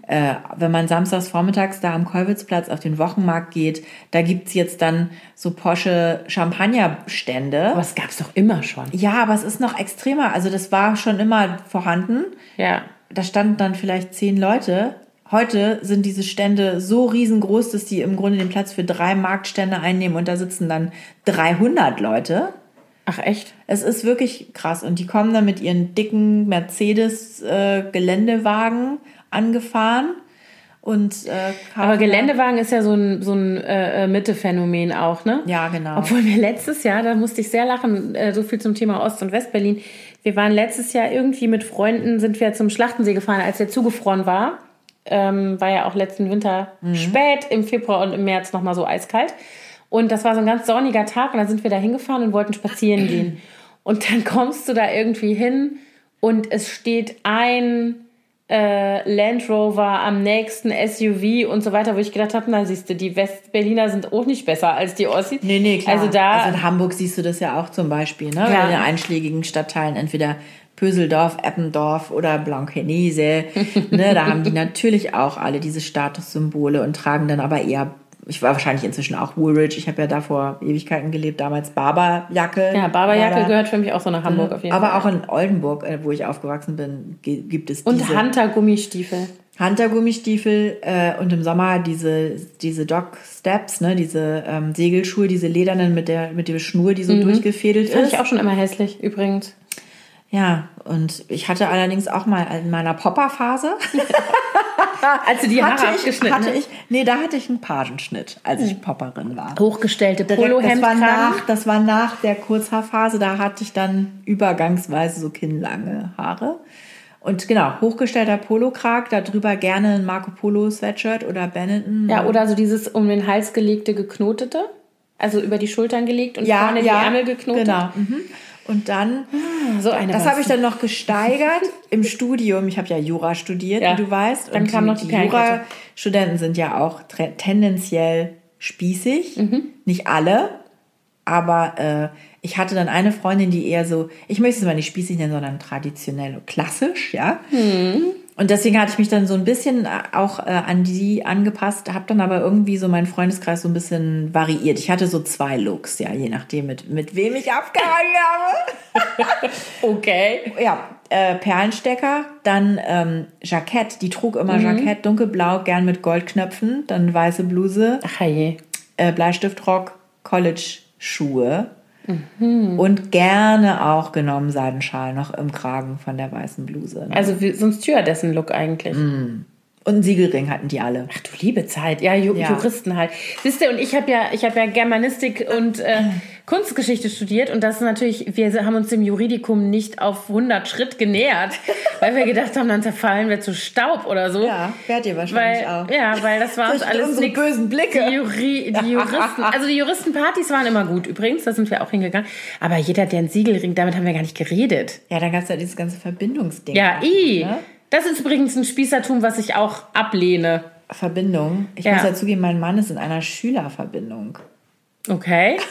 Äh, wenn man samstags vormittags da am Kolwitzplatz auf den Wochenmarkt geht, da gibt's jetzt dann so Porsche Champagnerstände. Aber es gab's doch immer schon. Ja, aber es ist noch extremer. Also das war schon immer vorhanden. Ja. Da standen dann vielleicht zehn Leute. Heute sind diese Stände so riesengroß, dass die im Grunde den Platz für drei Marktstände einnehmen und da sitzen dann 300 Leute. Ach echt? Es ist wirklich krass. Und die kommen dann mit ihren dicken Mercedes-Geländewagen angefahren. Und, äh, Aber Geländewagen ist ja so ein, so ein äh, äh, Mittephänomen auch, ne? Ja, genau. Obwohl wir letztes Jahr, da musste ich sehr lachen, äh, so viel zum Thema Ost- und Westberlin. Wir waren letztes Jahr irgendwie mit Freunden, sind wir zum Schlachtensee gefahren, als der zugefroren war. Ähm, war ja auch letzten Winter spät im Februar und im März nochmal so eiskalt. Und das war so ein ganz sonniger Tag und dann sind wir da hingefahren und wollten spazieren gehen. Und dann [laughs] kommst du da irgendwie hin und es steht ein äh, Land Rover am nächsten SUV und so weiter, wo ich gedacht habe, na siehst du, die Westberliner sind auch nicht besser als die Ossis. Nee, nee, klar. Also da, also in Hamburg siehst du das ja auch zum Beispiel, ne? Ja. In den einschlägigen Stadtteilen, entweder Pöseldorf, Eppendorf oder Blankenese, ne? Da haben die [laughs] natürlich auch alle diese Statussymbole und tragen dann aber eher, ich war wahrscheinlich inzwischen auch Woolrich, ich habe ja da vor Ewigkeiten gelebt, damals Barberjacke. ja, Barberjacke gehört für mich auch so nach Hamburg auf jeden Aber Fall. auch in Oldenburg, äh, wo ich aufgewachsen bin, gibt es Und diese Hunter-Gummistiefel. Hunter-Gummistiefel äh, und im Sommer diese, diese Dock Steps, ne, diese ähm, Segelschuhe, diese ledernen mit der, mit der Schnur, die so durchgefädelt Fand ist. ich auch schon immer hässlich, übrigens. Ja, und ich hatte allerdings auch mal in meiner Popper-Phase, [laughs] Als du die Haare hatte ich, abgeschnitten hatte hast. ich, nee, da hatte ich einen Pagenschnitt, als ich Popperin war. Hochgestellte Direkt, das, war nach, das war nach der Kurzhaarphase, da hatte ich dann übergangsweise so kinnlange Haare. Und genau, hochgestellter Polokrag, darüber gerne ein Marco Polo Sweatshirt oder Benetton. Ja, oder so dieses um den Hals gelegte geknotete. Also über die Schultern gelegt und ja, vorne ja, die Ärmel geknotet. Genau. Mhm. Und dann, So eine das habe ich dann noch gesteigert im [laughs] Studium. Ich habe ja Jura studiert, Ja. wie du weißt. Dann und kam noch die Perlenkette. Jura-Studenten sind ja auch tendenziell spießig. Mhm. Nicht alle, aber äh, ich hatte dann eine Freundin, die eher so, ich möchte es mal nicht spießig nennen, sondern traditionell und klassisch, ja. Mhm. Und deswegen hatte ich mich dann so ein bisschen auch äh, an die angepasst, habe dann aber irgendwie so meinen Freundeskreis so ein bisschen variiert. Ich hatte so zwei Looks, ja, je nachdem, mit, mit wem ich abgehangen habe. [laughs] Okay. Ja, äh, Perlenstecker, dann ähm, Jackett, die trug immer Mhm. Jackett, dunkelblau, gern mit Goldknöpfen, dann weiße Bluse, Ach je. äh, Bleistiftrock, College-Schuhe Mhm. und gerne auch genommen Seidenschal noch im Kragen von der weißen Bluse. Ne? Also wie, so ein Stewardessen-Look eigentlich. Und einen Siegelring hatten die alle. Ach du liebe Zeit, ja, Ju Ja. Juristen halt. Siehst du, und ich habe ja, ich habe ja Germanistik und äh, Kunstgeschichte studiert und das ist natürlich, wir haben uns dem Juridikum nicht auf 100 Schritt genähert, [laughs] weil wir gedacht haben, dann zerfallen wir zu Staub oder so. Ja, wärt ihr wahrscheinlich Weil, auch. ja, weil das war uns alles unsere nix. bösen Blicke. Die, Juri, die [laughs] Juristen, also die Juristenpartys waren immer gut übrigens, da sind wir auch hingegangen. Aber jeder, der einen Siegelring, damit haben wir gar nicht geredet. Ja, dann gab es ja dieses ganze Verbindungsding. Ja, i. Ne? Das ist übrigens ein Spießertum, was ich auch ablehne. Verbindung. Ich Ja. muss ja zugeben, mein Mann ist in einer Schülerverbindung. Okay. [laughs]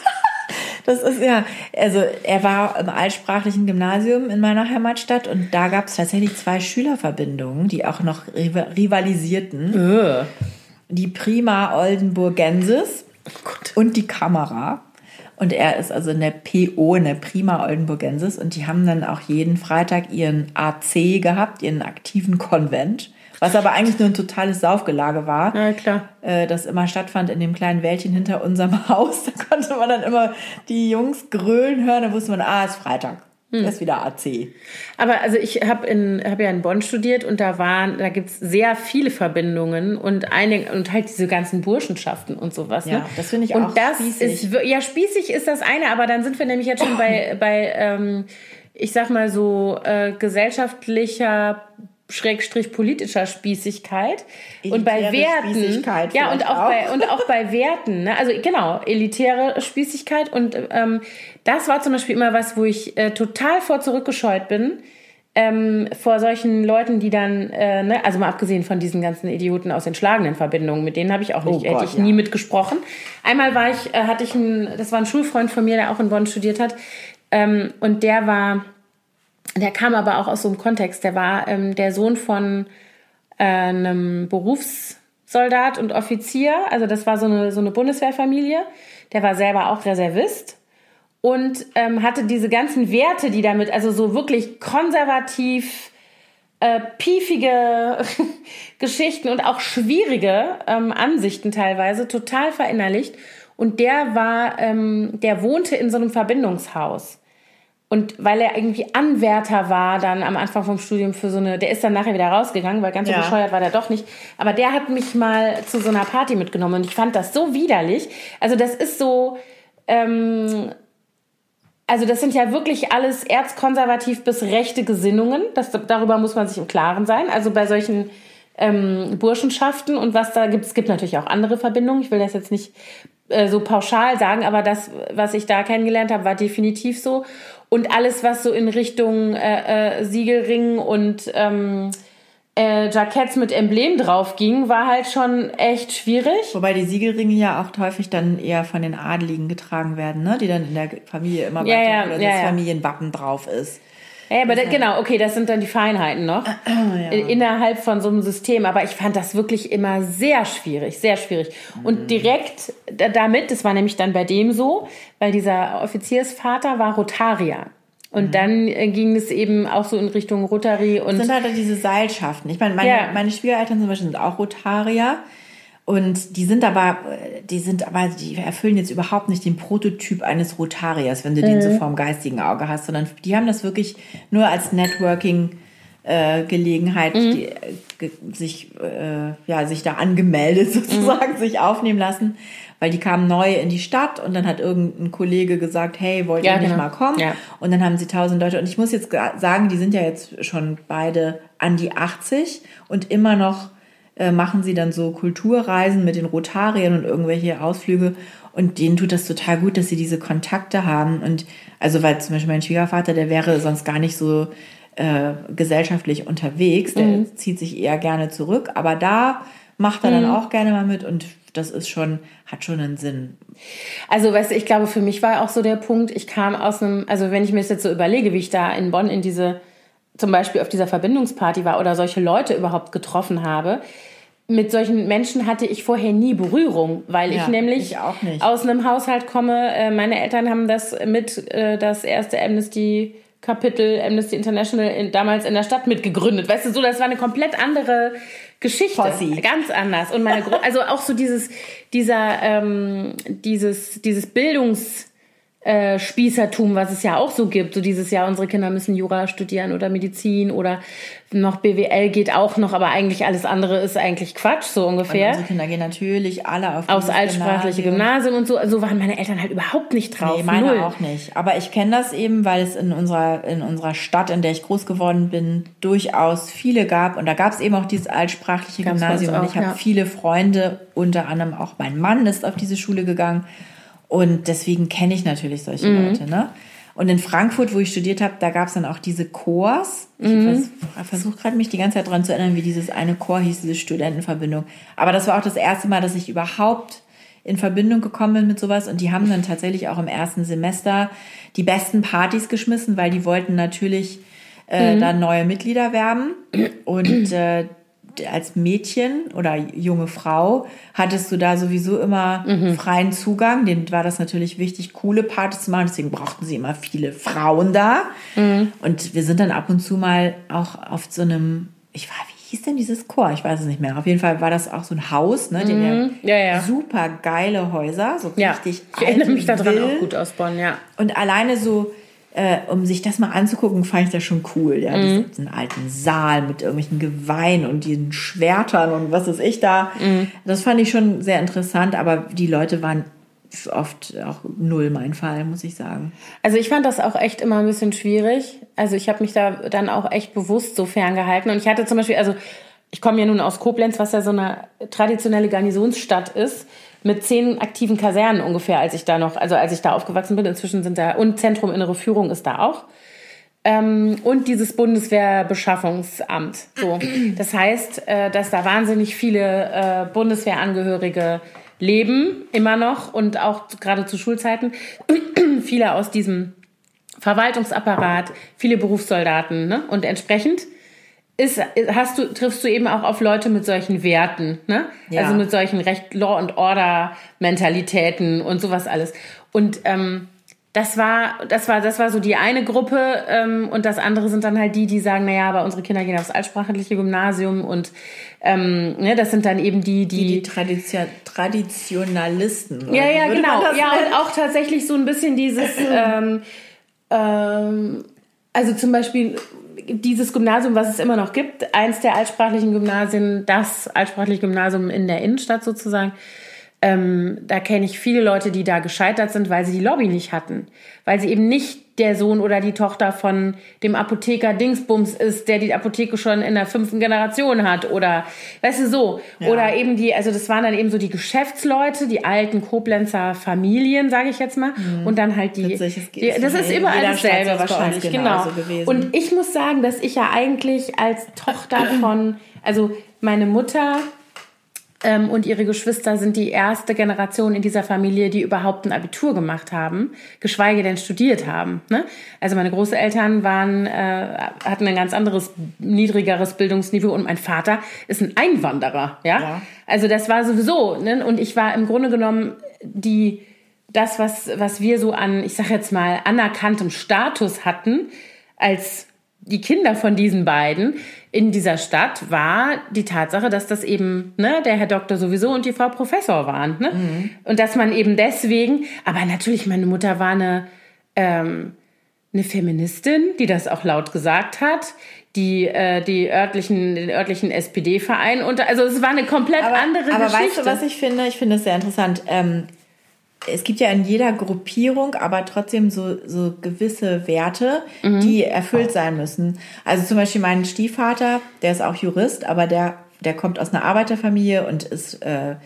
Das ist ja, also er war im altsprachlichen Gymnasium in meiner Heimatstadt und da gab es tatsächlich zwei Schülerverbindungen, die auch noch riva- rivalisierten. Öh. Die Prima Oldenburgensis Gut. und die Kamera. Und er ist also in der PO, in der Prima Oldenburgensis. Und die haben dann auch jeden Freitag ihren AC gehabt, ihren aktiven Konvent. Was aber eigentlich nur ein totales Saufgelage war Na klar. äh, das immer stattfand in dem kleinen Wäldchen hinter unserem [laughs] Haus. Da konnte man dann immer die Jungs grölen hören. Da wusste man, ah, ist Freitag. Hm. Das ist wieder AC. Aber also ich habe in hab ja in Bonn studiert und da waren, da gibt's sehr viele Verbindungen und einige und halt diese ganzen Burschenschaften und sowas. Ja, ne? das finde ich und auch das spießig. Ist, ja, spießig ist das eine, aber dann sind wir nämlich jetzt schon bei, [clears throat] bei ähm, ich sag mal so, äh, gesellschaftlicher Schrägstrich politischer Spießigkeit und bei Elitäre Werten ja und auch, auch. bei und auch bei Werten ne? also genau elitäre Spießigkeit und ähm, das war zum Beispiel immer was wo ich äh, total vor zurückgescheut bin ähm, vor solchen Leuten, die dann, äh, ne, also mal abgesehen von diesen ganzen Idioten aus den schlagenden Verbindungen, mit denen habe ich auch nicht, Oh Gott, hätte ich ja. nie mitgesprochen. Einmal war ich, äh, hatte ich einen, das war ein Schulfreund von mir, der auch in Bonn studiert hat, ähm, und der war, der kam aber auch aus so einem Kontext, der war ähm, der Sohn von äh, einem Berufssoldat und Offizier, also das war so eine, so eine Bundeswehrfamilie, der war selber auch Reservist und ähm, hatte diese ganzen Werte, die damit, also so wirklich konservativ, äh, piefige [laughs] Geschichten und auch schwierige ähm, Ansichten teilweise total verinnerlicht. Und der war, ähm, der wohnte in so einem Verbindungshaus. Und weil er irgendwie Anwärter war dann am Anfang vom Studium für so eine, der ist dann nachher wieder rausgegangen, weil ganz so Ja. bescheuert war der doch nicht. Aber der hat mich mal zu so einer Party mitgenommen und ich fand das so widerlich. Also das ist so, ähm, also das sind ja wirklich alles erzkonservativ bis rechte Gesinnungen. Das, darüber muss man sich im Klaren sein. Also bei solchen ähm, Burschenschaften und was da gibt, es gibt natürlich auch andere Verbindungen. Ich will das jetzt nicht äh, so pauschal sagen, aber das, was ich da kennengelernt habe, war definitiv so. Und alles, was so in Richtung äh, äh, Siegelring und ähm, äh, Jacketts mit Emblem drauf ging, war halt schon echt schwierig. Wobei die Siegelringe ja auch häufig dann eher von den Adeligen getragen werden, ne? die dann in der Familie immer Ja, weiter ja, oder ja, das ja. Familienwappen drauf ist. Ja, aber da, genau, okay, das sind dann die Feinheiten noch Ah, in- innerhalb von so einem System. Aber ich fand das wirklich immer sehr schwierig, sehr schwierig. Mhm. Und direkt da- damit, das war nämlich dann bei dem so, weil dieser Offiziersvater war Rotarier. Und Mhm. dann äh, ging es eben auch so in Richtung Rotary und Das sind halt diese Seilschaften. Ich meine, meine, Ja. meine Schwiegereltern zum Beispiel sind auch Rotarier. Und die sind aber, die sind aber, die erfüllen jetzt überhaupt nicht den Prototyp eines Rotariers, wenn du den Mhm. so vorm geistigen Auge hast, sondern die haben das wirklich nur als Networking äh, Gelegenheit, Mhm. die, äh, ge sich, äh, ja, sich da angemeldet [laughs] Mhm. sozusagen, sich aufnehmen lassen, weil die kamen neu in die Stadt und dann hat irgendein Kollege gesagt, hey, wollt ihr Ja, nicht genau. mal kommen? Ja. Und dann haben sie tausend Leute. Und ich muss jetzt sagen, die sind ja jetzt schon beide an die 80 und immer noch machen sie dann so Kulturreisen mit den Rotariern und irgendwelche Ausflüge. Und denen tut das total gut, dass sie diese Kontakte haben. Und also, weil zum Beispiel mein Schwiegervater, der wäre sonst gar nicht so äh, gesellschaftlich unterwegs. Der Mhm. zieht sich eher gerne zurück. Aber da macht er dann Mhm. auch gerne mal mit und das ist schon, hat schon einen Sinn. Also, weißt du, ich glaube, für mich war auch so der Punkt, ich kam aus einem, also wenn ich mir das jetzt so überlege, wie ich da in Bonn in diese, zum Beispiel auf dieser Verbindungsparty war oder solche Leute überhaupt getroffen habe, mit solchen Menschen hatte ich vorher nie Berührung, weil Ja, ich nämlich ich auch nicht. aus einem Haushalt komme. Äh, Meine Eltern haben das mit, äh, das erste Amnesty Kapitel Amnesty International in, damals in der Stadt mitgegründet. Weißt du, so, das war eine komplett andere Geschichte. Posse. Ganz anders. Und meine, Gro also auch so dieses, dieser, ähm, dieses, dieses Bildungs, äh, Spießertum, was es ja auch so gibt. So dieses Jahr, unsere Kinder müssen Jura studieren oder Medizin oder noch BWL geht auch noch, aber eigentlich alles andere ist eigentlich Quatsch, so ungefähr. Unsere Kinder gehen natürlich alle auf Aufs altsprachliche Gymnasium und so. So waren meine Eltern halt überhaupt nicht drauf. Nee, meine Null. auch nicht. Aber ich kenne das eben, weil es in unserer, in unserer Stadt, in der ich groß geworden bin, durchaus viele gab. Und da gab es eben auch dieses altsprachliche Gymnasium. Und auch, ich habe ja. viele Freunde, unter anderem auch mein Mann ist auf diese Schule gegangen. Und deswegen kenne ich natürlich solche Mhm. Leute. Ne? Und in Frankfurt, wo ich studiert habe, da gab es dann auch diese Chors. Ich Mhm. versuche gerade mich die ganze Zeit daran zu erinnern, wie dieses eine Chor hieß, diese Studentenverbindung. Aber das war auch das erste Mal, dass ich überhaupt in Verbindung gekommen bin mit sowas. Und die haben dann tatsächlich auch im ersten Semester die besten Partys geschmissen, weil die wollten natürlich äh, dann neue Mitglieder werben. Und äh, als Mädchen oder junge Frau hattest du da sowieso immer freien Zugang. Denen war das natürlich wichtig, coole Partys zu machen. Deswegen brauchten sie immer viele Frauen da. Und wir sind dann ab und zu mal auch auf so einem, ich war, wie hieß denn dieses Chor? Ich weiß es nicht mehr. Auf jeden Fall war das auch so ein Haus, ne? Haben Ja, ja. super geile Häuser, so Ja, richtig ich erinnere mich daran auch gut aus Bonn, ja. Und alleine so, äh, um sich das mal anzugucken, fand ich das schon cool. Ja, Mhm. diesen alten Saal mit irgendwelchen Geweihen und diesen Schwertern und was ist ich da. Mhm. Das fand ich schon sehr interessant, aber die Leute waren oft auch null mein Fall, muss ich sagen. Also ich fand das auch echt immer ein bisschen schwierig. Also ich habe mich da dann auch echt bewusst so ferngehalten. Und ich hatte zum Beispiel, also ich komme ja nun aus Koblenz, was ja so eine traditionelle Garnisonsstadt ist, mit zehn aktiven Kasernen ungefähr, als ich da noch, also als ich da aufgewachsen bin. Inzwischen sind da, und Zentrum Innere Führung ist da auch. ähm, und dieses Bundeswehrbeschaffungsamt. So, das heißt, äh, dass da wahnsinnig viele äh, Bundeswehrangehörige leben, immer noch und auch gerade zu Schulzeiten. [clears throat] viele aus diesem Verwaltungsapparat, viele Berufssoldaten. Ne? Und entsprechend ist, hast du, triffst du eben auch auf Leute mit solchen Werten, ne? Ja. Also mit solchen Recht, Law and Order Mentalitäten und sowas alles. Und ähm, das war, das war, das war so die eine Gruppe ähm, und das andere sind dann halt die, die sagen, naja, aber unsere Kinder gehen aufs altsprachliche Gymnasium und ähm, ne, das sind dann eben die, die, die, die Tradition Traditionalisten. Ja, ja, genau. Ja, und auch tatsächlich so ein bisschen dieses, ähm, ähm, also zum Beispiel dieses Gymnasium, was es immer noch gibt, eins der altsprachlichen Gymnasien, das altsprachliche Gymnasium in der Innenstadt sozusagen, ähm, da kenne ich viele Leute, die da gescheitert sind, weil sie die Lobby nicht hatten. Weil sie eben nicht der Sohn oder die Tochter von dem Apotheker Dingsbums ist, der die Apotheke schon in der fünften Generation hat oder, weißt du, so. Ja. Oder eben die, also das waren dann eben so die Geschäftsleute, die alten Koblenzer Familien, sage ich jetzt mal. Mhm. Und dann halt die, die das ist überall dasselbe wahrscheinlich, genau. Gewesen. Und ich muss sagen, dass ich ja eigentlich als Tochter von, also meine Mutter ähm, und ihre Geschwister sind die erste Generation in dieser Familie, die überhaupt ein Abitur gemacht haben, geschweige denn studiert haben. Ne? Also meine Großeltern waren, äh, hatten ein ganz anderes, niedrigeres Bildungsniveau und mein Vater ist ein Einwanderer. Ja, ja. also das war sowieso. Ne? Und ich war im Grunde genommen die das, was, was wir so an, ich sag jetzt mal, anerkanntem Status hatten, als die Kinder von diesen beiden in dieser Stadt war die Tatsache, dass das eben ne, der Herr Doktor sowieso und die Frau Professor waren. Ne? Mhm. Und dass man eben deswegen, aber natürlich, meine Mutter war eine, ähm, eine Feministin, die das auch laut gesagt hat, die, äh, die örtlichen, den örtlichen SPD-Verein und also es war eine komplett aber, andere aber Geschichte. Aber weißt du, was ich finde? Ich finde es sehr interessant. Ähm, es gibt ja in jeder Gruppierung aber trotzdem so, so gewisse Werte, mhm. die erfüllt sein müssen. Also zum Beispiel mein Stiefvater, der ist auch Jurist, aber der, der kommt aus einer Arbeiterfamilie und ist äh,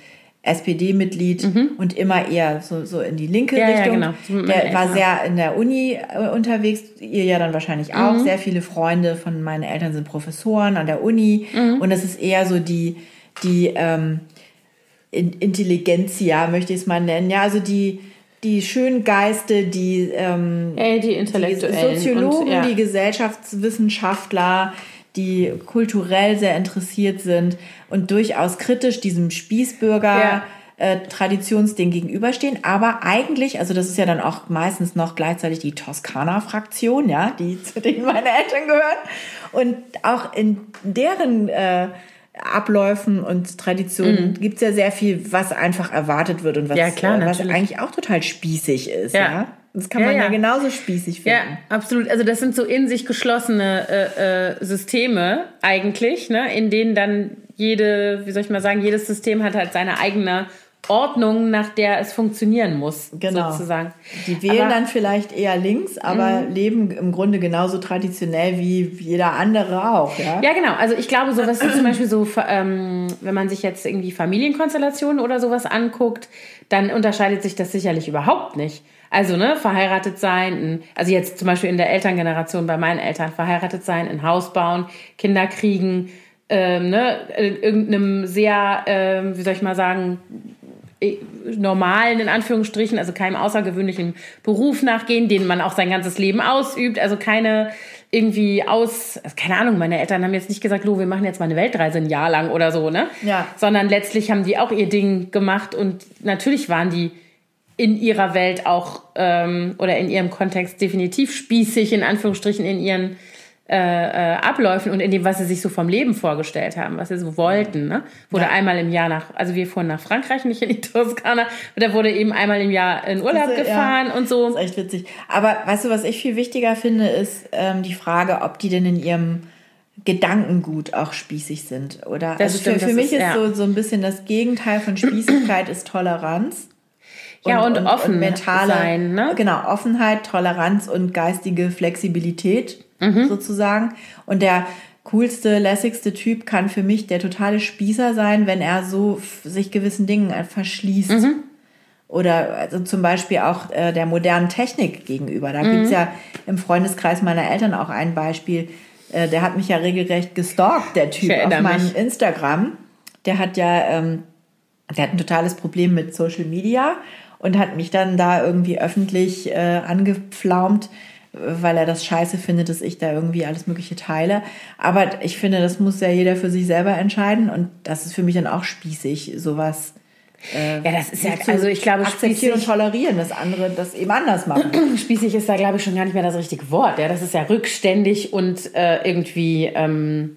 SPD-Mitglied mhm. und immer eher so, so in die linke ja, Richtung. Ja, genau. Der war sehr in der Uni äh, unterwegs, ihr ja dann wahrscheinlich auch. Mhm. Sehr viele Freunde von meinen Eltern sind Professoren an der Uni mhm. und das ist eher so die, die ähm, Intelligenzia, möchte ich es mal nennen. Ja, also die, die schönen Geiste, die, ähm, ja, die, Intellektuellen die Soziologen, und, ja. die Gesellschaftswissenschaftler, die kulturell sehr interessiert sind und durchaus kritisch diesem Spießbürger. Ja. Äh, Traditionsding gegenüberstehen, aber eigentlich, also das ist ja dann auch meistens noch gleichzeitig die Toskana-Fraktion, ja, die zu denen meine Eltern gehören und auch in deren äh, Abläufen und Traditionen mhm. gibt es ja sehr viel, was einfach erwartet wird und was, ja, klar, was eigentlich auch total spießig ist. Ja. ja? Das kann man ja, ja, genauso spießig finden. Ja, absolut. Also das sind so in sich geschlossene äh, äh, Systeme eigentlich, ne, in denen dann jede, wie soll ich mal sagen, jedes System hat halt seine eigene Ordnung, nach der es funktionieren muss, genau. sozusagen. Die wählen aber, dann vielleicht eher links, aber mh. leben im Grunde genauso traditionell wie jeder andere auch. Ja, ja genau. Also ich glaube, so was zum Beispiel so, ähm, wenn man sich jetzt irgendwie Familienkonstellationen oder sowas anguckt, dann unterscheidet sich das sicherlich überhaupt nicht. Also, ne, verheiratet sein, also jetzt zum Beispiel in der Elterngeneration bei meinen Eltern, verheiratet sein, ein Haus bauen, Kinder kriegen, ähm, ne, in irgendeinem sehr, ähm, wie soll ich mal sagen, normalen, in Anführungsstrichen, also keinem außergewöhnlichen Beruf nachgehen, den man auch sein ganzes Leben ausübt. Also keine irgendwie aus, also keine Ahnung, meine Eltern haben jetzt nicht gesagt, Lo, wir machen jetzt mal eine Weltreise ein Jahr lang oder so, ne? Ja. Sondern letztlich haben die auch ihr Ding gemacht und natürlich waren die in ihrer Welt auch ähm, oder in ihrem Kontext definitiv spießig, in Anführungsstrichen, in ihren äh, äh, Abläufen und in dem, was sie sich so vom Leben vorgestellt haben, was sie so wollten. Ne? Wurde ja. einmal im Jahr nach, also wir fuhren nach Frankreich, nicht in die [laughs] Toskana, da wurde eben einmal im Jahr in Urlaub Diese, gefahren ja, und so. Das ist echt witzig. Aber weißt du, was ich viel wichtiger finde, ist ähm, die Frage, ob die denn in ihrem Gedankengut auch spießig sind. Oder das also stimmt, für, für mich ist, ist ja. so, so ein bisschen das Gegenteil von Spießigkeit ist Toleranz. Und, ja, und, und offen und mentale, sein, ne? Genau, Offenheit, Toleranz und geistige Flexibilität mhm. sozusagen. Und der coolste, lässigste Typ kann für mich der totale Spießer sein, wenn er so sich gewissen Dingen verschließt. Mhm. oder also zum Beispiel auch äh, der modernen Technik gegenüber. Da gibt's ja im Freundeskreis meiner Eltern auch ein Beispiel, äh, der hat mich ja regelrecht gestalkt, der Typ auf meinem mich. Instagram. Der hat ja, ähm, der hat ein totales Problem mit Social Media und hat mich dann da irgendwie öffentlich äh, angepflaumt, äh, weil er das scheiße findet, dass ich da irgendwie alles Mögliche teile. Aber ich finde, das muss ja jeder für sich selber entscheiden und das ist für mich dann auch spießig, sowas. Äh, Ja, das ist ja, also ich glaube, akzeptieren und tolerieren, dass andere das eben anders machen. [clears throat] spießig ist da, glaube ich, schon gar nicht mehr das richtige Wort. Ja, das ist ja rückständig und äh, irgendwie, ähm,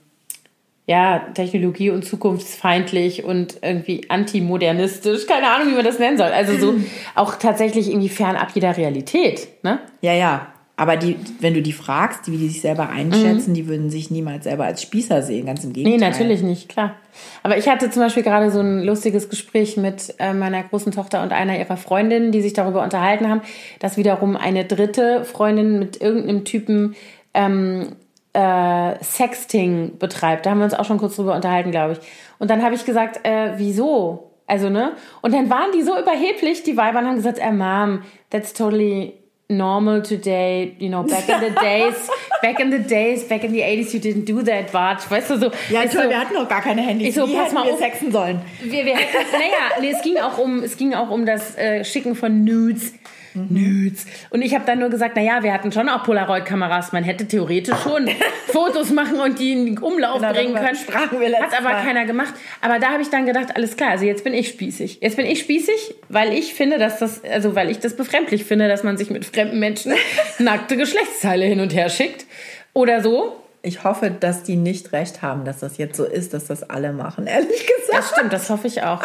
ja, Technologie- und zukunftsfeindlich und irgendwie antimodernistisch. Keine Ahnung, wie man das nennen soll. Also so [clears throat] auch tatsächlich irgendwie fernab jeder Realität, ne? Ja, ja. Aber die, wenn du die fragst, wie die sich selber einschätzen, die würden sich niemals selber als Spießer sehen, ganz im Nee, Gegenteil. natürlich nicht, klar. Aber ich hatte zum Beispiel gerade so ein lustiges Gespräch mit äh, meiner großen Tochter und einer ihrer Freundinnen, die sich darüber unterhalten haben, dass wiederum eine dritte Freundin mit irgendeinem Typen ähm, äh, Sexting betreibt. Da haben wir uns auch schon kurz drüber unterhalten, glaube ich. Und dann habe ich gesagt, äh, wieso? Also, ne? Und dann waren die so überheblich, die Weiber, und haben gesagt, äh, Mom, that's totally normal today, you know, back in the days, [laughs] back in the days, back in the 80s, you didn't do that, Watch, weißt du, so. Ja, toll, so, wir hatten noch gar keine Handys. Ich so, Wie pass mal wir auf. sexen sollen? wir, wir naja, nee, es ging auch um, es ging auch um das äh, Schicken von Nudes. Nudes. Und ich habe dann nur gesagt, naja, wir hatten schon auch Polaroid-Kameras. Man hätte theoretisch schon [laughs] Fotos machen und die in den Umlauf Genau, bringen können. sprachen wir Hat aber Mal. keiner gemacht. Aber da habe ich dann gedacht, alles klar, also jetzt bin ich spießig. Jetzt bin ich spießig, weil ich finde, dass das, also weil ich das befremdlich finde, dass man sich mit fremden Menschen [laughs] nackte Geschlechtsteile hin und her schickt. Oder so. Ich hoffe, dass die nicht recht haben, dass das jetzt so ist, dass das alle machen, ehrlich gesagt. Das stimmt, das hoffe ich auch.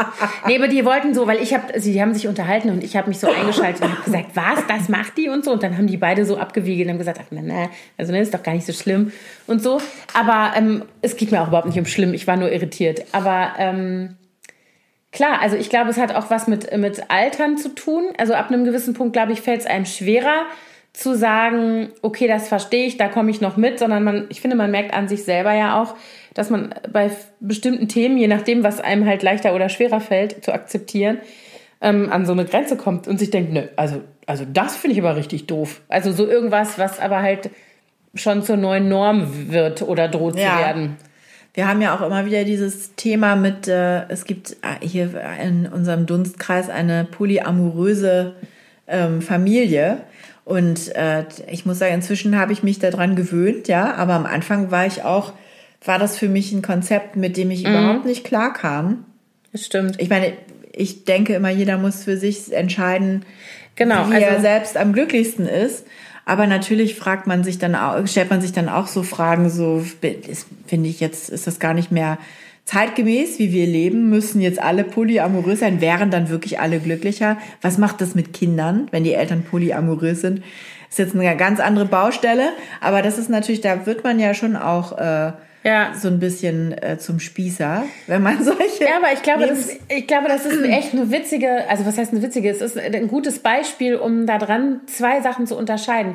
Nee, aber die wollten so, weil ich habe, sie haben sich unterhalten und ich habe mich so eingeschaltet und habe gesagt, was, das macht die und so. Und dann haben die beide so abgewiegelt und haben gesagt, ach, na, na, also ne, ist doch gar nicht so schlimm und so. Aber ähm, es geht mir auch überhaupt nicht um schlimm, ich war nur irritiert. Aber ähm, klar, also ich glaube, es hat auch was mit, mit Altern zu tun. Also ab einem gewissen Punkt, glaube ich, fällt es einem schwerer zu sagen, okay, das verstehe ich, da komme ich noch mit, sondern man, ich finde, man merkt an sich selber ja auch, dass man bei bestimmten Themen, je nachdem, was einem halt leichter oder schwerer fällt, zu akzeptieren, ähm, an so eine Grenze kommt und sich denkt, nö, also, also das finde ich aber richtig doof. Also so irgendwas, was aber halt schon zur neuen Norm wird oder droht Ja. zu werden. Wir haben ja auch immer wieder dieses Thema mit, äh, es gibt äh, hier in unserem Dunstkreis eine polyamoröse ähm, Familie. Und äh, ich muss sagen, inzwischen habe ich mich daran gewöhnt, ja, aber am Anfang war ich auch, war das für mich ein Konzept, mit dem ich überhaupt nicht klarkam. Das stimmt. Ich meine, ich denke immer, jeder muss für sich entscheiden, Genau, wie er also- selbst am glücklichsten ist. Aber natürlich fragt man sich dann auch, stellt man sich dann auch so Fragen, so finde ich jetzt, ist das gar nicht mehr zeitgemäß, wie wir leben, müssen jetzt alle polyamorös sein, wären dann wirklich alle glücklicher. Was macht das mit Kindern, wenn die Eltern polyamorös sind? Ist jetzt eine ganz andere Baustelle, aber das ist natürlich, da wird man ja schon auch äh, Ja. so ein bisschen äh, zum Spießer, wenn man [laughs] solche. Ja, aber ich glaube, das, Lebens- ich glaube, das ist echt eine witzige, also was heißt eine witzige? Es ist ein gutes Beispiel, um daran zwei Sachen zu unterscheiden.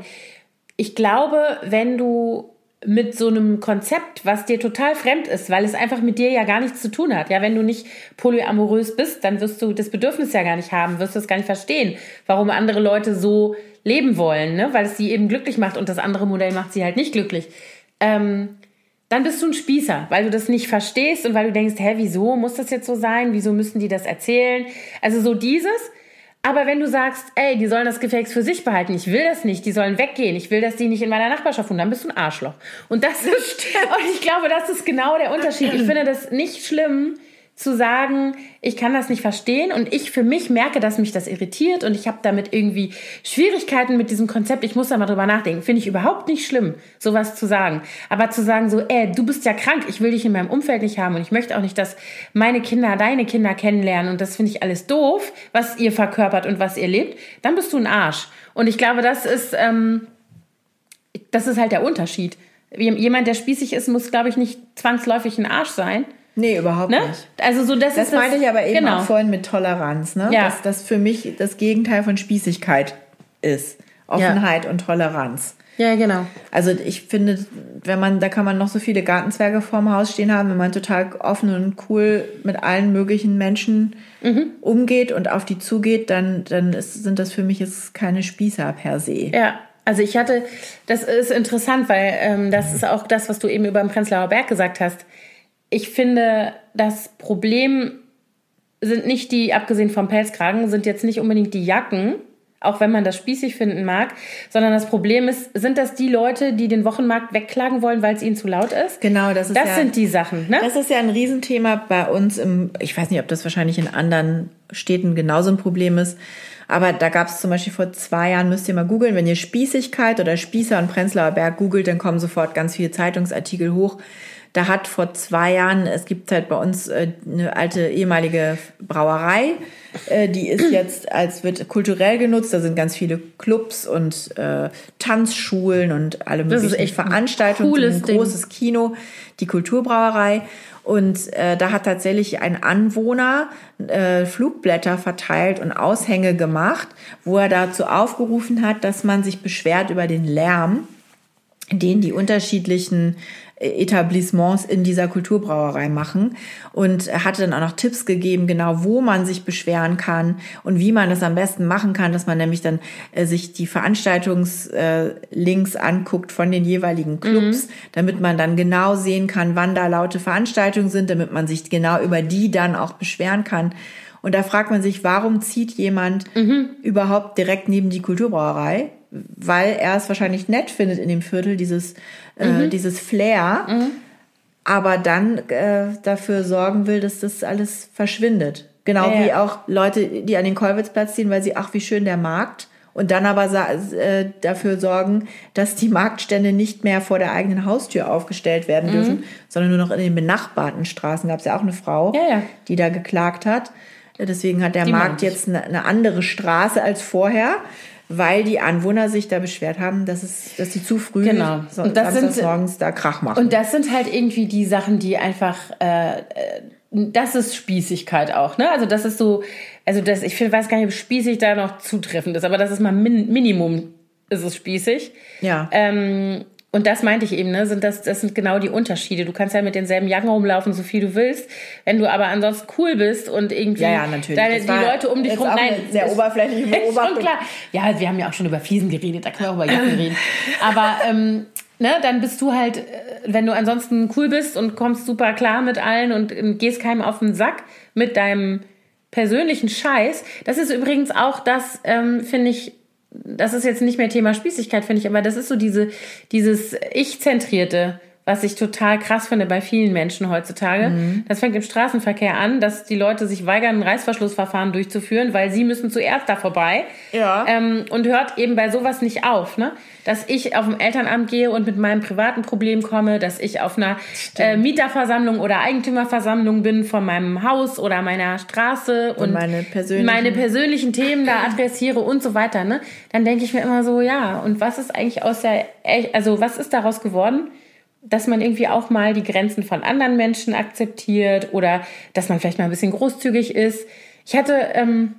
Ich glaube, wenn du mit so einem Konzept, was dir total fremd ist, weil es einfach mit dir ja gar nichts zu tun hat. Ja, wenn du nicht polyamorös bist, dann wirst du das Bedürfnis ja gar nicht haben, wirst du es gar nicht verstehen, warum andere Leute so leben wollen, ne? weil es sie eben glücklich macht und das andere Modell macht sie halt nicht glücklich. Ähm, dann bist du ein Spießer, weil du das nicht verstehst und weil du denkst, hä, wieso muss das jetzt so sein? Wieso müssen die das erzählen? Also so dieses. Aber wenn du sagst, ey, die sollen das Gefäß für sich behalten, ich will das nicht, die sollen weggehen, ich will, dass die nicht in meiner Nachbarschaft wohnen, dann bist du ein Arschloch. Und das ist, und ich glaube, das ist genau der Unterschied. Ich finde das nicht schlimm, zu sagen, ich kann das nicht verstehen und ich für mich merke, dass mich das irritiert und ich habe damit irgendwie Schwierigkeiten mit diesem Konzept. Ich muss da mal drüber nachdenken. Finde ich überhaupt nicht schlimm, sowas zu sagen. Aber zu sagen so, ey, du bist ja krank, ich will dich in meinem Umfeld nicht haben und ich möchte auch nicht, dass meine Kinder deine Kinder kennenlernen und das finde ich alles doof, was ihr verkörpert und was ihr lebt, dann bist du ein Arsch. Und ich glaube, das ist, ähm, das ist halt der Unterschied. Jemand, der spießig ist, muss, glaube ich, nicht zwangsläufig ein Arsch sein. Nee, überhaupt Ne? nicht. Also so das, Das ist meinte ich aber eben genau. auch vorhin mit Toleranz, ne? Ja. Dass das für mich das Gegenteil von Spießigkeit ist. Offenheit und Toleranz. Ja, genau. Also ich finde, wenn man, da kann man noch so viele Gartenzwerge vorm Haus stehen haben, wenn man total offen und cool mit allen möglichen Menschen mhm. umgeht und auf die zugeht, dann, dann ist, sind das für mich jetzt keine Spießer per se. Ja, also ich hatte, das ist interessant, weil ähm, das ist auch das, was du eben über den Prenzlauer Berg gesagt hast. Ich finde, das Problem sind nicht die, abgesehen vom Pelzkragen, sind jetzt nicht unbedingt die Jacken, auch wenn man das spießig finden mag, sondern das Problem ist, sind das die Leute, die den Wochenmarkt wegklagen wollen, weil es ihnen zu laut ist? Genau, das ist Das ja, sind die Sachen, ne? Das ist ja ein Riesenthema bei uns im, ich weiß nicht, ob das wahrscheinlich in anderen Städten genauso ein Problem ist, aber da gab es zum Beispiel vor zwei Jahren, müsst ihr mal googeln, wenn ihr Spießigkeit oder Spießer und Prenzlauer Berg googelt, dann kommen sofort ganz viele Zeitungsartikel hoch da hat vor zwei Jahren, es gibt halt bei uns äh, eine alte ehemalige Brauerei, äh, die ist [clears throat] jetzt als wird kulturell genutzt. Da sind ganz viele Clubs und äh, Tanzschulen und alle möglichen Veranstaltungen. Ein, ein großes Kino, die Kulturbrauerei. Und äh, da hat tatsächlich ein Anwohner äh, Flugblätter verteilt und Aushänge gemacht, wo er dazu aufgerufen hat, dass man sich beschwert über den Lärm, den die unterschiedlichen Etablissements in dieser Kulturbrauerei machen und hatte dann auch noch Tipps gegeben, genau wo man sich beschweren kann und wie man das am besten machen kann, dass man nämlich dann äh, sich die Veranstaltungslinks äh, anguckt von den jeweiligen Clubs, mhm. damit man dann genau sehen kann, wann da laute Veranstaltungen sind, damit man sich genau über die dann auch beschweren kann. Und da fragt man sich, warum zieht jemand mhm. überhaupt direkt neben die Kulturbrauerei? Weil er es wahrscheinlich nett findet in dem Viertel, dieses äh, mhm. äh, dieses Flair, mhm. aber dann äh, dafür sorgen will, dass das alles verschwindet. Genau ja. wie auch Leute, die an den Kolwitzplatz ziehen, weil sie, ach, wie schön der Markt. Und dann aber äh, dafür sorgen, dass die Marktstände nicht mehr vor der eigenen Haustür aufgestellt werden mhm. dürfen, sondern nur noch in den benachbarten Straßen. Gab es ja auch eine Frau, ja, ja. die da geklagt hat. Deswegen hat der die Markt jetzt eine, eine andere Straße als vorher weil die Anwohner sich da beschwert haben, dass es, dass sie zu früh genau. so, und das sind, morgens da Krach machen. Und das sind halt irgendwie die Sachen, die einfach, äh, äh, das ist Spießigkeit auch, ne? Also das ist so, also das, ich weiß gar nicht, ob spießig da noch zutreffend ist, aber das ist mal min, Minimum, ist es spießig. Ja. Ähm, und das meinte ich eben, ne? Sind das, das sind genau die Unterschiede. Du kannst ja mit denselben Jacken rumlaufen, so viel du willst. Wenn du aber ansonsten cool bist und irgendwie ja, ja, natürlich. Deine, die Leute um dich rum. Nein, sehr oberflächliche [laughs] Beobachtung. Klar. Ja, wir haben ja auch schon über Fiesen geredet, da können wir auch über Jacken reden. [laughs] Aber ähm, ne, dann bist du halt, äh, wenn du ansonsten cool bist und kommst super klar mit allen und, und gehst keinem auf den Sack mit deinem persönlichen Scheiß. Das ist übrigens auch das, ähm, finde ich, das ist jetzt nicht mehr Thema Spießigkeit, finde ich, aber das ist so diese, dieses Ich-zentrierte, was ich total krass finde bei vielen Menschen heutzutage. Mhm. Das fängt im Straßenverkehr an, dass die Leute sich weigern, ein Reißverschlussverfahren durchzuführen, weil sie müssen zuerst da vorbei. Ja. Ähm, und hört eben bei sowas nicht auf, ne? Dass ich auf dem Elternamt gehe und mit meinem privaten Problem komme, dass ich auf einer äh, Mieterversammlung oder Eigentümerversammlung bin von meinem Haus oder meiner Straße und, und meine, persönlichen meine persönlichen Themen da adressiere und so weiter, ne? Dann denke ich mir immer so, ja, und was ist eigentlich aus der, also was ist daraus geworden? Dass man irgendwie auch mal die Grenzen von anderen Menschen akzeptiert oder dass man vielleicht mal ein bisschen großzügig ist. Ich hatte ähm,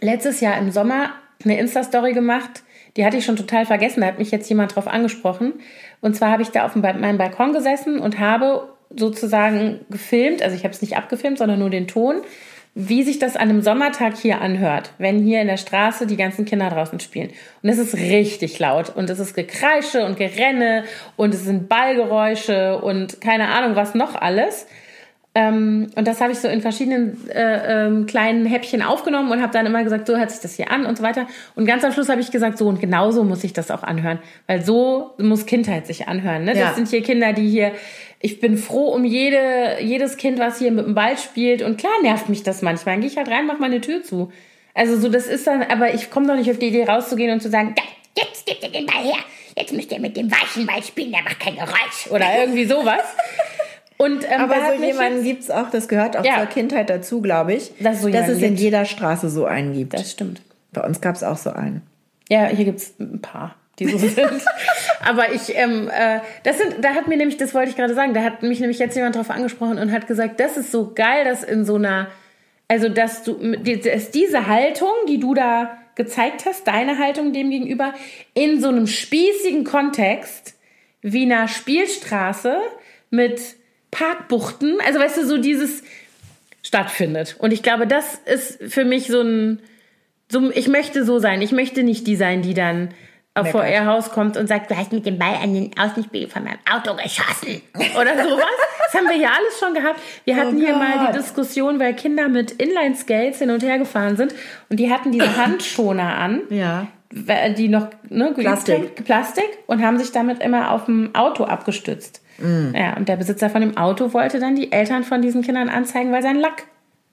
letztes Jahr im Sommer eine Insta-Story gemacht, die hatte ich schon total vergessen, da hat mich jetzt jemand drauf angesprochen. Und zwar habe ich da auf meinem Balkon gesessen und habe sozusagen gefilmt, also ich habe es nicht abgefilmt, sondern nur den Ton wie sich das an einem Sommertag hier anhört, wenn hier in der Straße die ganzen Kinder draußen spielen. Und es ist richtig laut und es ist Gekreische und Gerenne und es sind Ballgeräusche und keine Ahnung was noch alles. Ähm, und das habe ich so in verschiedenen äh, ähm, kleinen Häppchen aufgenommen und habe dann immer gesagt, so hört sich das hier an und so weiter. Und ganz am Schluss habe ich gesagt, so und genauso muss ich das auch anhören, weil so muss Kindheit sich anhören. Ne? Ja. Das sind hier Kinder, die hier ich bin froh um jede, jedes Kind, was hier mit dem Ball spielt. Und klar nervt mich das manchmal. Dann gehe ich halt rein, mach meine Tür zu. Also so, das ist dann, aber ich komme doch nicht auf die Idee rauszugehen und zu sagen, jetzt gebt ihr den Ball her. Jetzt müsst ihr mit dem weichen Ball spielen, der macht kein Geräusch. Oder irgendwie sowas. Und, ähm, aber so jemanden gibt es auch, das gehört auch ja. zur Kindheit dazu, glaube ich, dass, so dass es gibt. in jeder Straße so einen gibt. Das stimmt. Bei uns gab es auch so einen. Ja, hier gibt es ein paar die so sind. [laughs] Aber ich, ähm, äh, das sind, da hat mir nämlich, das wollte ich gerade sagen, da hat mich nämlich jetzt jemand drauf angesprochen und hat gesagt, das ist so geil, dass in so einer, also dass du, dass diese Haltung, die du da gezeigt hast, deine Haltung dem gegenüber, in so einem spießigen Kontext wie einer Spielstraße mit Parkbuchten, also weißt du, so dieses stattfindet. Und ich glaube, das ist für mich so ein, so, ich möchte so sein. Ich möchte nicht die sein, die dann auf vor ihr Haus kommt und sagt, du hast mit dem Ball an den Außenspiegel von meinem Auto geschossen. Oder sowas. [laughs] Das haben wir hier alles schon gehabt. Wir hatten Oh hier mal die Diskussion, weil Kinder mit Inline-Skates hin und her gefahren sind und die hatten diese [coughs] Handschoner an Ja. die noch ne, Plastik. Plastik und haben sich damit immer auf dem Auto abgestützt. Mm. Ja, und der Besitzer von dem Auto wollte dann die Eltern von diesen Kindern anzeigen, weil sein Lack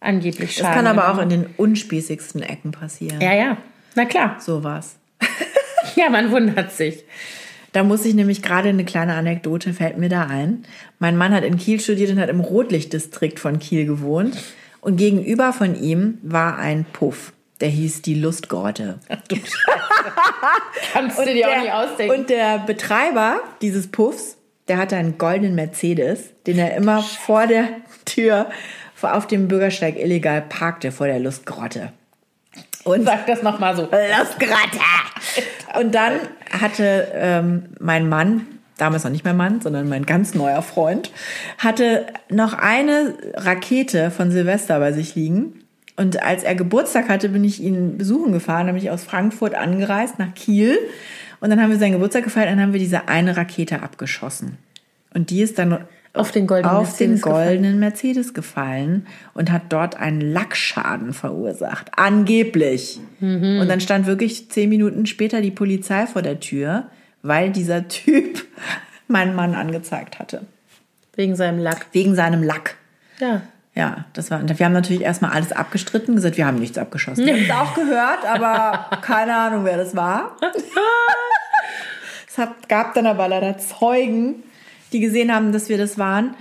angeblich Das Schaden kann aber auch in den unspießigsten Ecken passieren. Ja, ja. Na klar. So war's. [laughs] Ja, man wundert sich. Da muss ich nämlich gerade eine kleine Anekdote, fällt mir da ein. Mein Mann hat in Kiel studiert und hat im Rotlichtdistrikt von Kiel gewohnt. Und gegenüber von ihm war ein Puff. Der hieß die Lustgrotte. Kannst du dir auch nicht ausdenken. und der Betreiber dieses Puffs, der hatte einen goldenen Mercedes, den er immer vor der Tür auf dem Bürgersteig illegal parkte, vor der Lustgrotte. Und Sag das nochmal so. Lustgrotte! Und dann hatte ähm, mein Mann, damals noch nicht mein Mann, sondern mein ganz neuer Freund, hatte noch eine Rakete von Silvester bei sich liegen. Und als er Geburtstag hatte, bin ich ihn besuchen gefahren, da bin ich aus Frankfurt angereist nach Kiel. Und dann haben wir seinen Geburtstag gefeiert und dann haben wir diese eine Rakete abgeschossen. Und die ist dann Auf den goldenen auf den Mercedes gefallen. goldenen Mercedes gefallen und hat dort einen Lackschaden verursacht. Angeblich. Mhm. Und dann stand wirklich zehn Minuten später die Polizei vor der Tür, weil dieser Typ [laughs] meinen Mann angezeigt hatte. Wegen seinem Lack. Wegen seinem Lack. Ja. Ja, das war, wir haben natürlich erstmal alles abgestritten, gesagt, wir haben nichts abgeschossen. [laughs] Wir haben es auch gehört, aber keine Ahnung, wer das war. [laughs] Es hat, gab dann aber leider Zeugen, die gesehen haben, dass wir das waren.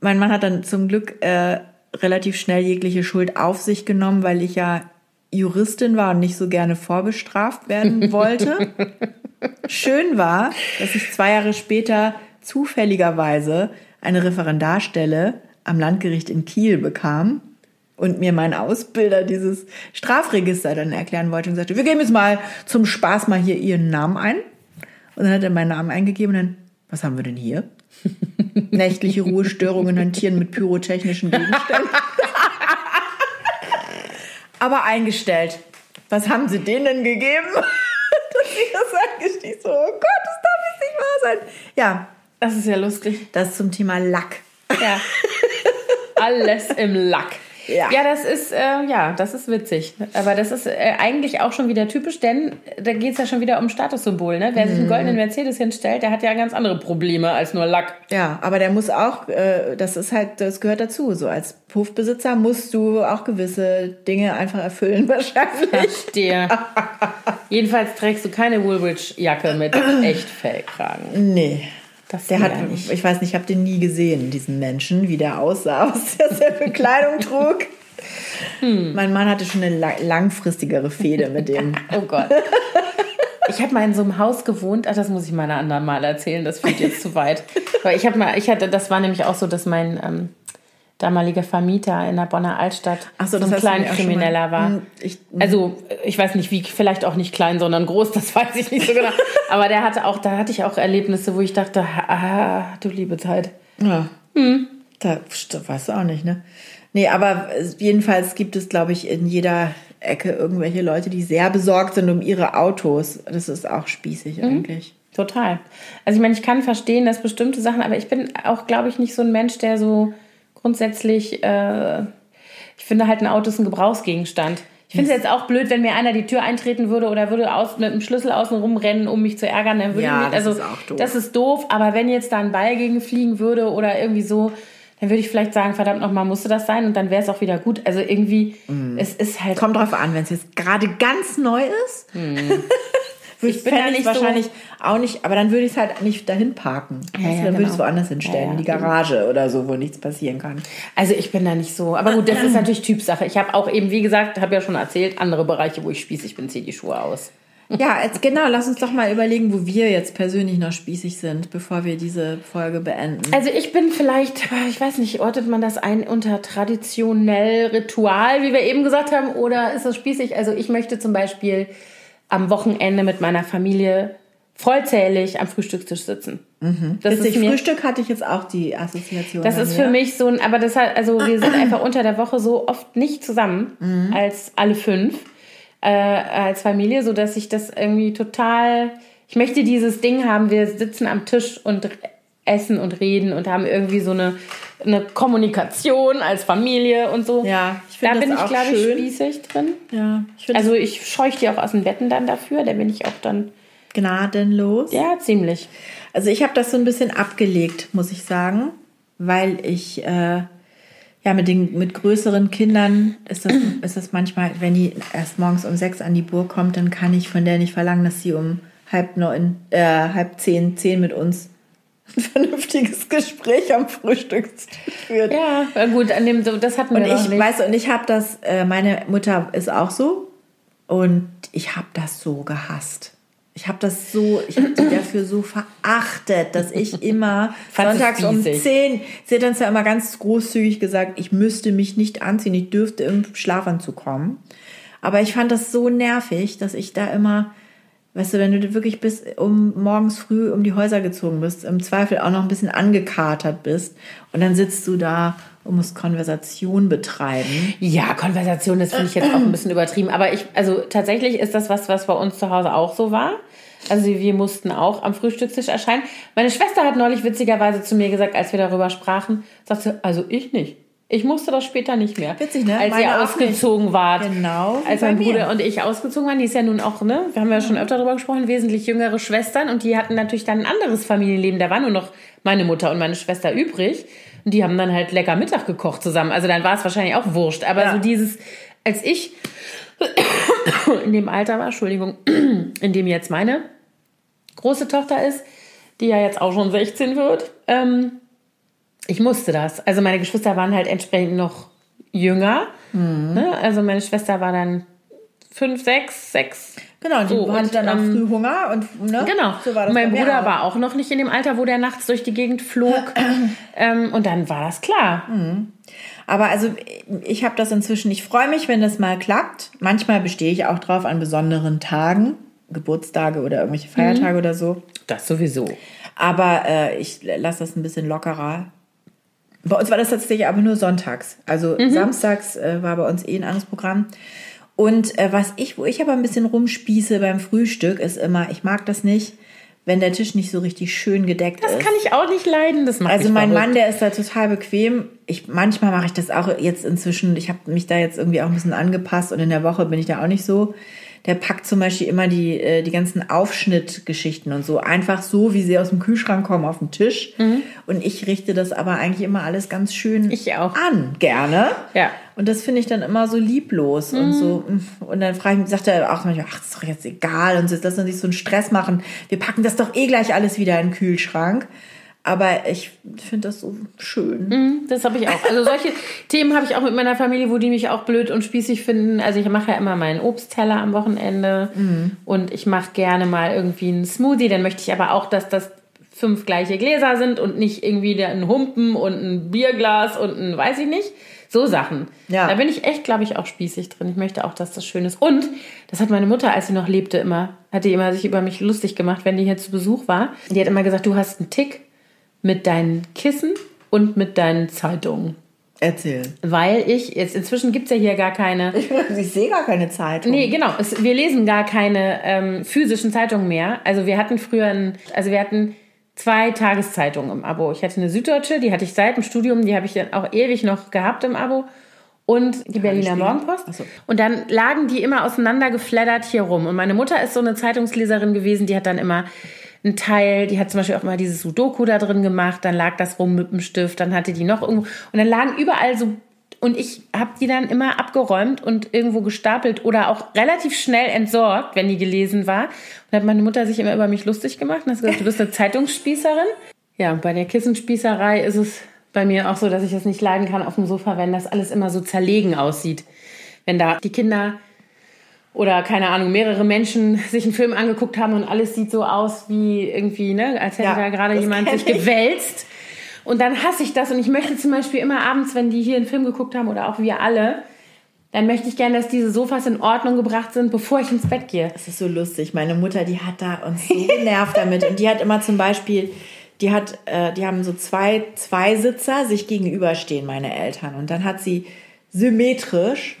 Mein Mann hat dann zum Glück äh, relativ schnell jegliche Schuld auf sich genommen, weil ich ja Juristin war und nicht so gerne vorbestraft werden [laughs] wollte. Schön war, dass ich zwei Jahre später zufälligerweise eine Referendarstelle am Landgericht in Kiel bekam und mir mein Ausbilder dieses Strafregister dann erklären wollte und sagte, wir geben jetzt mal zum Spaß mal hier Ihren Namen ein. Und dann hat er meinen Namen eingegeben und dann, was haben wir denn hier? Nächtliche Ruhestörungen hantieren mit pyrotechnischen Gegenständen. Aber eingestellt. Was haben Sie denen denn gegeben? [laughs] Dass ich das eingestiegen so, oh Gott, das darf jetzt nicht wahr sein. Ja, Das ist ja lustig. das zum Thema Lack. Ja. Alles im Lack. Ja. ja, das ist äh, ja, das ist witzig. Aber das ist äh, eigentlich auch schon wieder typisch, denn da geht es ja schon wieder um Statussymbol. Ne? Wer sich einen goldenen Mercedes hinstellt, der hat ja ganz andere Probleme als nur Lack. Ja, aber der muss auch, äh, das ist halt, das gehört dazu. So als Puffbesitzer musst du auch gewisse Dinge einfach erfüllen, [laughs] wahrscheinlich. Verstehe. [laughs] Jedenfalls trägst du keine Woolwich-Jacke mit [clears throat] Echtfellkragen. Nee. Das Der hat, nicht. ich weiß nicht, ich habe den nie gesehen, diesen Menschen, wie der aussah, [laughs] was der sehr für Kleidung trug. Mein Mann hatte schon eine la- langfristigere Fehde mit dem. [laughs] Oh Gott. Ich habe mal in so einem Haus gewohnt. Ach, das muss ich mal einer anderen Mal erzählen. Das führt jetzt zu weit. [laughs] Weil ich habe mal, ich hatte, das war nämlich auch so, dass mein ähm, damaliger Vermieter in der Bonner Altstadt Ach so, so das ein auch schon Kleinkrimineller war. Hm, ich- also ich weiß nicht wie, vielleicht auch nicht klein, sondern groß. Das weiß ich nicht so genau. [laughs] Aber der hatte auch, da hatte ich auch Erlebnisse, wo ich dachte, ah, du liebe Zeit. Ja. Hm. Da weißt du auch nicht, ne? Nee, aber jedenfalls gibt es, glaube ich, in jeder Ecke irgendwelche Leute, die sehr besorgt sind um ihre Autos. Das ist auch spießig Mhm. eigentlich. Total. Also ich meine, ich kann verstehen, dass bestimmte Sachen, aber ich bin auch, glaube ich, nicht so ein Mensch, der so grundsätzlich, äh, ich finde halt ein Auto ist ein Gebrauchsgegenstand. Ich finde es jetzt auch blöd, wenn mir einer die Tür eintreten würde oder würde aus, mit dem Schlüssel außen rumrennen, um mich zu ärgern. Dann würde Ja, mich, das also, ist auch doof. Das ist doof, aber wenn jetzt da ein Ball gegen fliegen würde oder irgendwie so, dann würde ich vielleicht sagen, verdammt nochmal, musste das sein und dann wäre es auch wieder gut. Also irgendwie, Mhm. es ist halt Kommt drauf an, wenn es jetzt gerade ganz neu ist. [laughs] Ich bin da nicht ich so- wahrscheinlich auch nicht, aber dann würde ich es halt nicht dahin parken. Ja, dann würde ich es genau. woanders hinstellen, in die Garage oder so, wo nichts passieren kann. Also ich bin da nicht so. Aber gut, das ist [clears throat] natürlich Typsache. Ich habe auch eben, wie gesagt, habe ja schon erzählt, andere Bereiche, wo ich spießig bin, ziehe die Schuhe aus. [laughs] Ja, jetzt, genau, lass uns doch mal überlegen, wo wir jetzt persönlich noch spießig sind, bevor wir diese Folge beenden. Also ich bin vielleicht, ich weiß nicht, ortet man das ein unter traditionell Ritual, wie wir eben gesagt haben, oder ist das spießig? Also ich möchte zum Beispiel am Wochenende mit meiner Familie vollzählig am Frühstückstisch sitzen. Mhm. Das Witzig, ist mir, Frühstück hatte ich jetzt auch die Assoziation. Das ist für mich so ein, aber das hat, also wir sind einfach unter der Woche so oft nicht zusammen mhm. als alle fünf äh, als Familie, so dass ich das irgendwie total, ich möchte dieses Ding haben, wir sitzen am Tisch und essen und reden und haben irgendwie so eine, eine Kommunikation als Familie und so. Ja, ich finde Da bin ich, glaube ich, spießig drin. Ja, ich also ich scheuche die auch aus den Betten dann dafür, da bin ich auch dann gnadenlos. Ja, ziemlich. Also ich habe das so ein bisschen abgelegt, muss ich sagen, weil ich äh, ja mit den mit größeren Kindern ist das, [clears throat] ist das manchmal, wenn die erst morgens um sechs an die Burg kommt, dann kann ich von der nicht verlangen, dass sie um halb neun, äh, halb zehn, zehn mit uns ein [laughs] vernünftiges Gespräch am Frühstückstisch führt. Ja, gut, an dem das hatten wir und ich nicht. weiß und ich habe das. Äh, meine Mutter ist auch so und ich habe das so gehasst. Ich habe das so, ich habe die dafür so verachtet, dass ich immer [laughs] sonntags um 10, sie hat dann ja immer ganz großzügig gesagt, ich müsste mich nicht anziehen, ich dürfte im Schlafanzug kommen. Aber ich fand das so nervig, dass ich da immer, weißt du, wenn du wirklich bis um morgens früh um die Häuser gezogen bist, im Zweifel auch noch ein bisschen angekatert bist und dann sitzt du da und musst Konversation betreiben. Ja, Konversation, das finde ich jetzt auch ein bisschen übertrieben. Aber ich, also tatsächlich ist das was, was bei uns zu Hause auch so war. Also wir mussten auch am Frühstückstisch erscheinen. Meine Schwester hat neulich witzigerweise zu mir gesagt, als wir darüber sprachen, sagte, also ich nicht. Ich musste das später nicht mehr. Witzig, ne? Als Meine ihr ausgezogen wart. Genau. Als mein Bruder und ich ausgezogen waren, die ist ja nun auch, ne? Wir haben ja schon öfter darüber gesprochen, wesentlich jüngere Schwestern und die hatten natürlich dann ein anderes Familienleben. Da war nur noch meine Mutter und meine Schwester übrig. Und die haben dann halt lecker Mittag gekocht zusammen. Also dann war es wahrscheinlich auch wurscht. Aber ja. so dieses, als ich [coughs] in dem Alter war, Entschuldigung, [coughs] in dem jetzt meine große Tochter ist, die ja jetzt auch schon 16 wird, ähm, ich musste das. Also meine Geschwister waren halt entsprechend noch jünger. Mhm. Ne? Also meine Schwester war dann fünf, sechs, sechs. Genau, die so, hatte dann auch ähm, früh Hunger und ne? genau. So war das mein Bruder auch. war auch noch nicht in dem Alter, wo der nachts durch die Gegend flog. [clears throat] ähm, und dann war das klar. Mhm. Aber also ich habe das inzwischen, ich freue mich, wenn das mal klappt. Manchmal bestehe ich auch drauf an besonderen Tagen, Geburtstage oder irgendwelche Feiertage mhm. oder so. Das sowieso. Aber äh, ich lasse das ein bisschen lockerer. Bei uns war das tatsächlich aber nur sonntags. Also mhm. samstags äh, war bei uns eh ein anderes Programm. Und äh, was ich, wo ich aber ein bisschen rumspieße beim Frühstück, ist immer, ich mag das nicht, wenn der Tisch nicht so richtig schön gedeckt das ist. Das kann ich auch nicht leiden. Das macht also mein verrückt. Mann, der ist da total bequem. Ich manchmal mache ich das auch jetzt inzwischen. Ich habe mich da jetzt irgendwie auch ein bisschen angepasst und in der Woche bin ich da auch nicht so der packt zum Beispiel immer die, äh, die ganzen Aufschnittgeschichten und so einfach so, wie sie aus dem Kühlschrank kommen, auf den Tisch. Mhm. Und ich richte das aber eigentlich immer alles ganz schön ich auch. an, gerne. Ja. Und das finde ich dann immer so lieblos mhm. und so. Und dann frage ich mich, sagt er auch manchmal, ach, das ist doch jetzt egal und so, lass uns nicht so einen Stress machen. Wir packen das doch eh gleich alles wieder in den Kühlschrank. Aber ich finde das so schön. Mm, das habe ich auch. Also solche [laughs] Themen habe ich auch mit meiner Familie, wo die mich auch blöd und spießig finden. Also ich mache ja immer meinen Obstteller am Wochenende mm. und ich mache gerne mal irgendwie einen Smoothie. Dann möchte ich aber auch, dass das fünf gleiche Gläser sind und nicht irgendwie ein Humpen und ein Bierglas und ein weiß ich nicht. So Sachen. Ja. Da bin ich echt, glaube ich, auch spießig drin. Ich möchte auch, dass das schön ist. Und das hat meine Mutter, als sie noch lebte, immer, hat die immer sich über mich lustig gemacht, wenn die hier zu Besuch war. Die hat immer gesagt, du hast einen Tick mit deinen Kissen und mit deinen Zeitungen. Erzähl. Weil ich, jetzt inzwischen gibt es ja hier gar keine. Ich, [laughs] ich sehe gar keine Zeitung. Nee, genau. Es, wir lesen gar keine ähm, physischen Zeitungen mehr. Also wir hatten früher, ein, also wir hatten zwei Tageszeitungen im Abo. Ich hatte eine Süddeutsche, die hatte ich seit dem Studium, die habe ich dann auch ewig noch gehabt im Abo. Und die Berliner Morgenpost. So. Und dann lagen die immer auseinandergeflattert hier rum. Und meine Mutter ist so eine Zeitungsleserin gewesen, die hat dann immer ein Teil, die hat zum Beispiel auch mal dieses Sudoku da drin gemacht, dann lag das rum mit dem Stift, dann hatte die noch irgendwo und dann lagen überall so und ich habe die dann immer abgeräumt und irgendwo gestapelt oder auch relativ schnell entsorgt, wenn die gelesen war. Und dann hat meine Mutter sich immer über mich lustig gemacht und hat gesagt, du bist eine [laughs] Zeitungsspießerin. Ja, und bei der Kissenspießerei ist es bei mir auch so, dass ich das nicht leiden kann auf dem Sofa, wenn das alles immer so zerlegen aussieht. Wenn da die Kinder oder keine Ahnung, mehrere Menschen sich einen Film angeguckt haben und alles sieht so aus wie irgendwie, ne, als hätte Ja, da gerade jemand sich ich. gewälzt. Und dann hasse ich das und ich möchte zum Beispiel immer abends, wenn die hier einen Film geguckt haben oder auch wir alle, dann möchte ich gerne, dass diese Sofas in Ordnung gebracht sind, bevor ich ins Bett gehe. Das ist so lustig. Meine Mutter, die hat da uns so genervt [laughs] damit. Und die hat immer zum Beispiel, die hat, äh, die haben so zwei, zwei Sitzer sich gegenüberstehen, meine Eltern. Und dann hat sie symmetrisch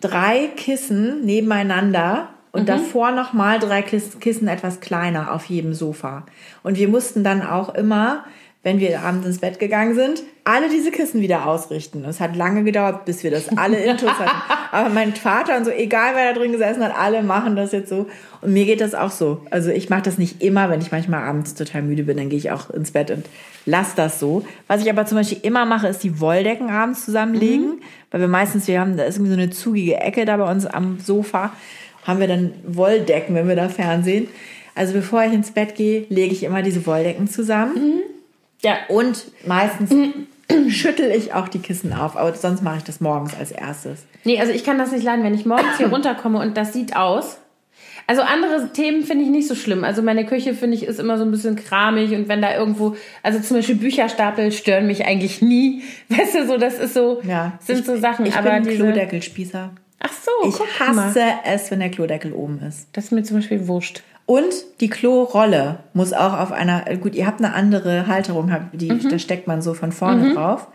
drei Kissen nebeneinander und davor nochmal drei Kiss- Kissen etwas kleiner auf jedem Sofa. Und wir mussten dann auch immer, wenn wir abends ins Bett gegangen sind, alle diese Kissen wieder ausrichten. Es hat lange gedauert, bis wir das alle intus hatten. [laughs] Aber mein Vater und so, egal wer da drin gesessen hat, alle machen das jetzt so. Und mir geht das auch so. Also ich mache das nicht immer, wenn ich manchmal abends total müde bin, dann gehe ich auch ins Bett und lass das so. Was ich aber zum Beispiel immer mache, ist die Wolldecken abends zusammenlegen. Weil wir meistens, wir haben, da ist irgendwie so eine zugige Ecke da bei uns am Sofa, haben wir dann Wolldecken, wenn wir da Fernsehen. Also bevor ich ins Bett gehe, lege ich immer diese Wolldecken zusammen. Ja. Und meistens [clears throat] schüttel ich auch die Kissen auf, aber sonst mache ich das morgens als erstes. Nee, also ich kann das nicht leiden, wenn ich morgens hier [clears throat] runterkomme und das sieht aus. Also andere Themen finde ich nicht so schlimm. Also meine Küche finde ich ist immer so ein bisschen kramig und wenn da irgendwo, also zum Beispiel Bücherstapel stören mich eigentlich nie. [laughs] Weißt du, so das ist so, Ja, sind ich, so Sachen. Ich aber bin diese, Klodeckelspießer. ach so, Ich guck mal. hasse es, wenn der Klodeckel oben ist. Das ist mir zum Beispiel wurscht. Und die Klorolle muss auch auf einer, gut, ihr habt eine andere Halterung, die, Mhm. da steckt man so von vorne drauf.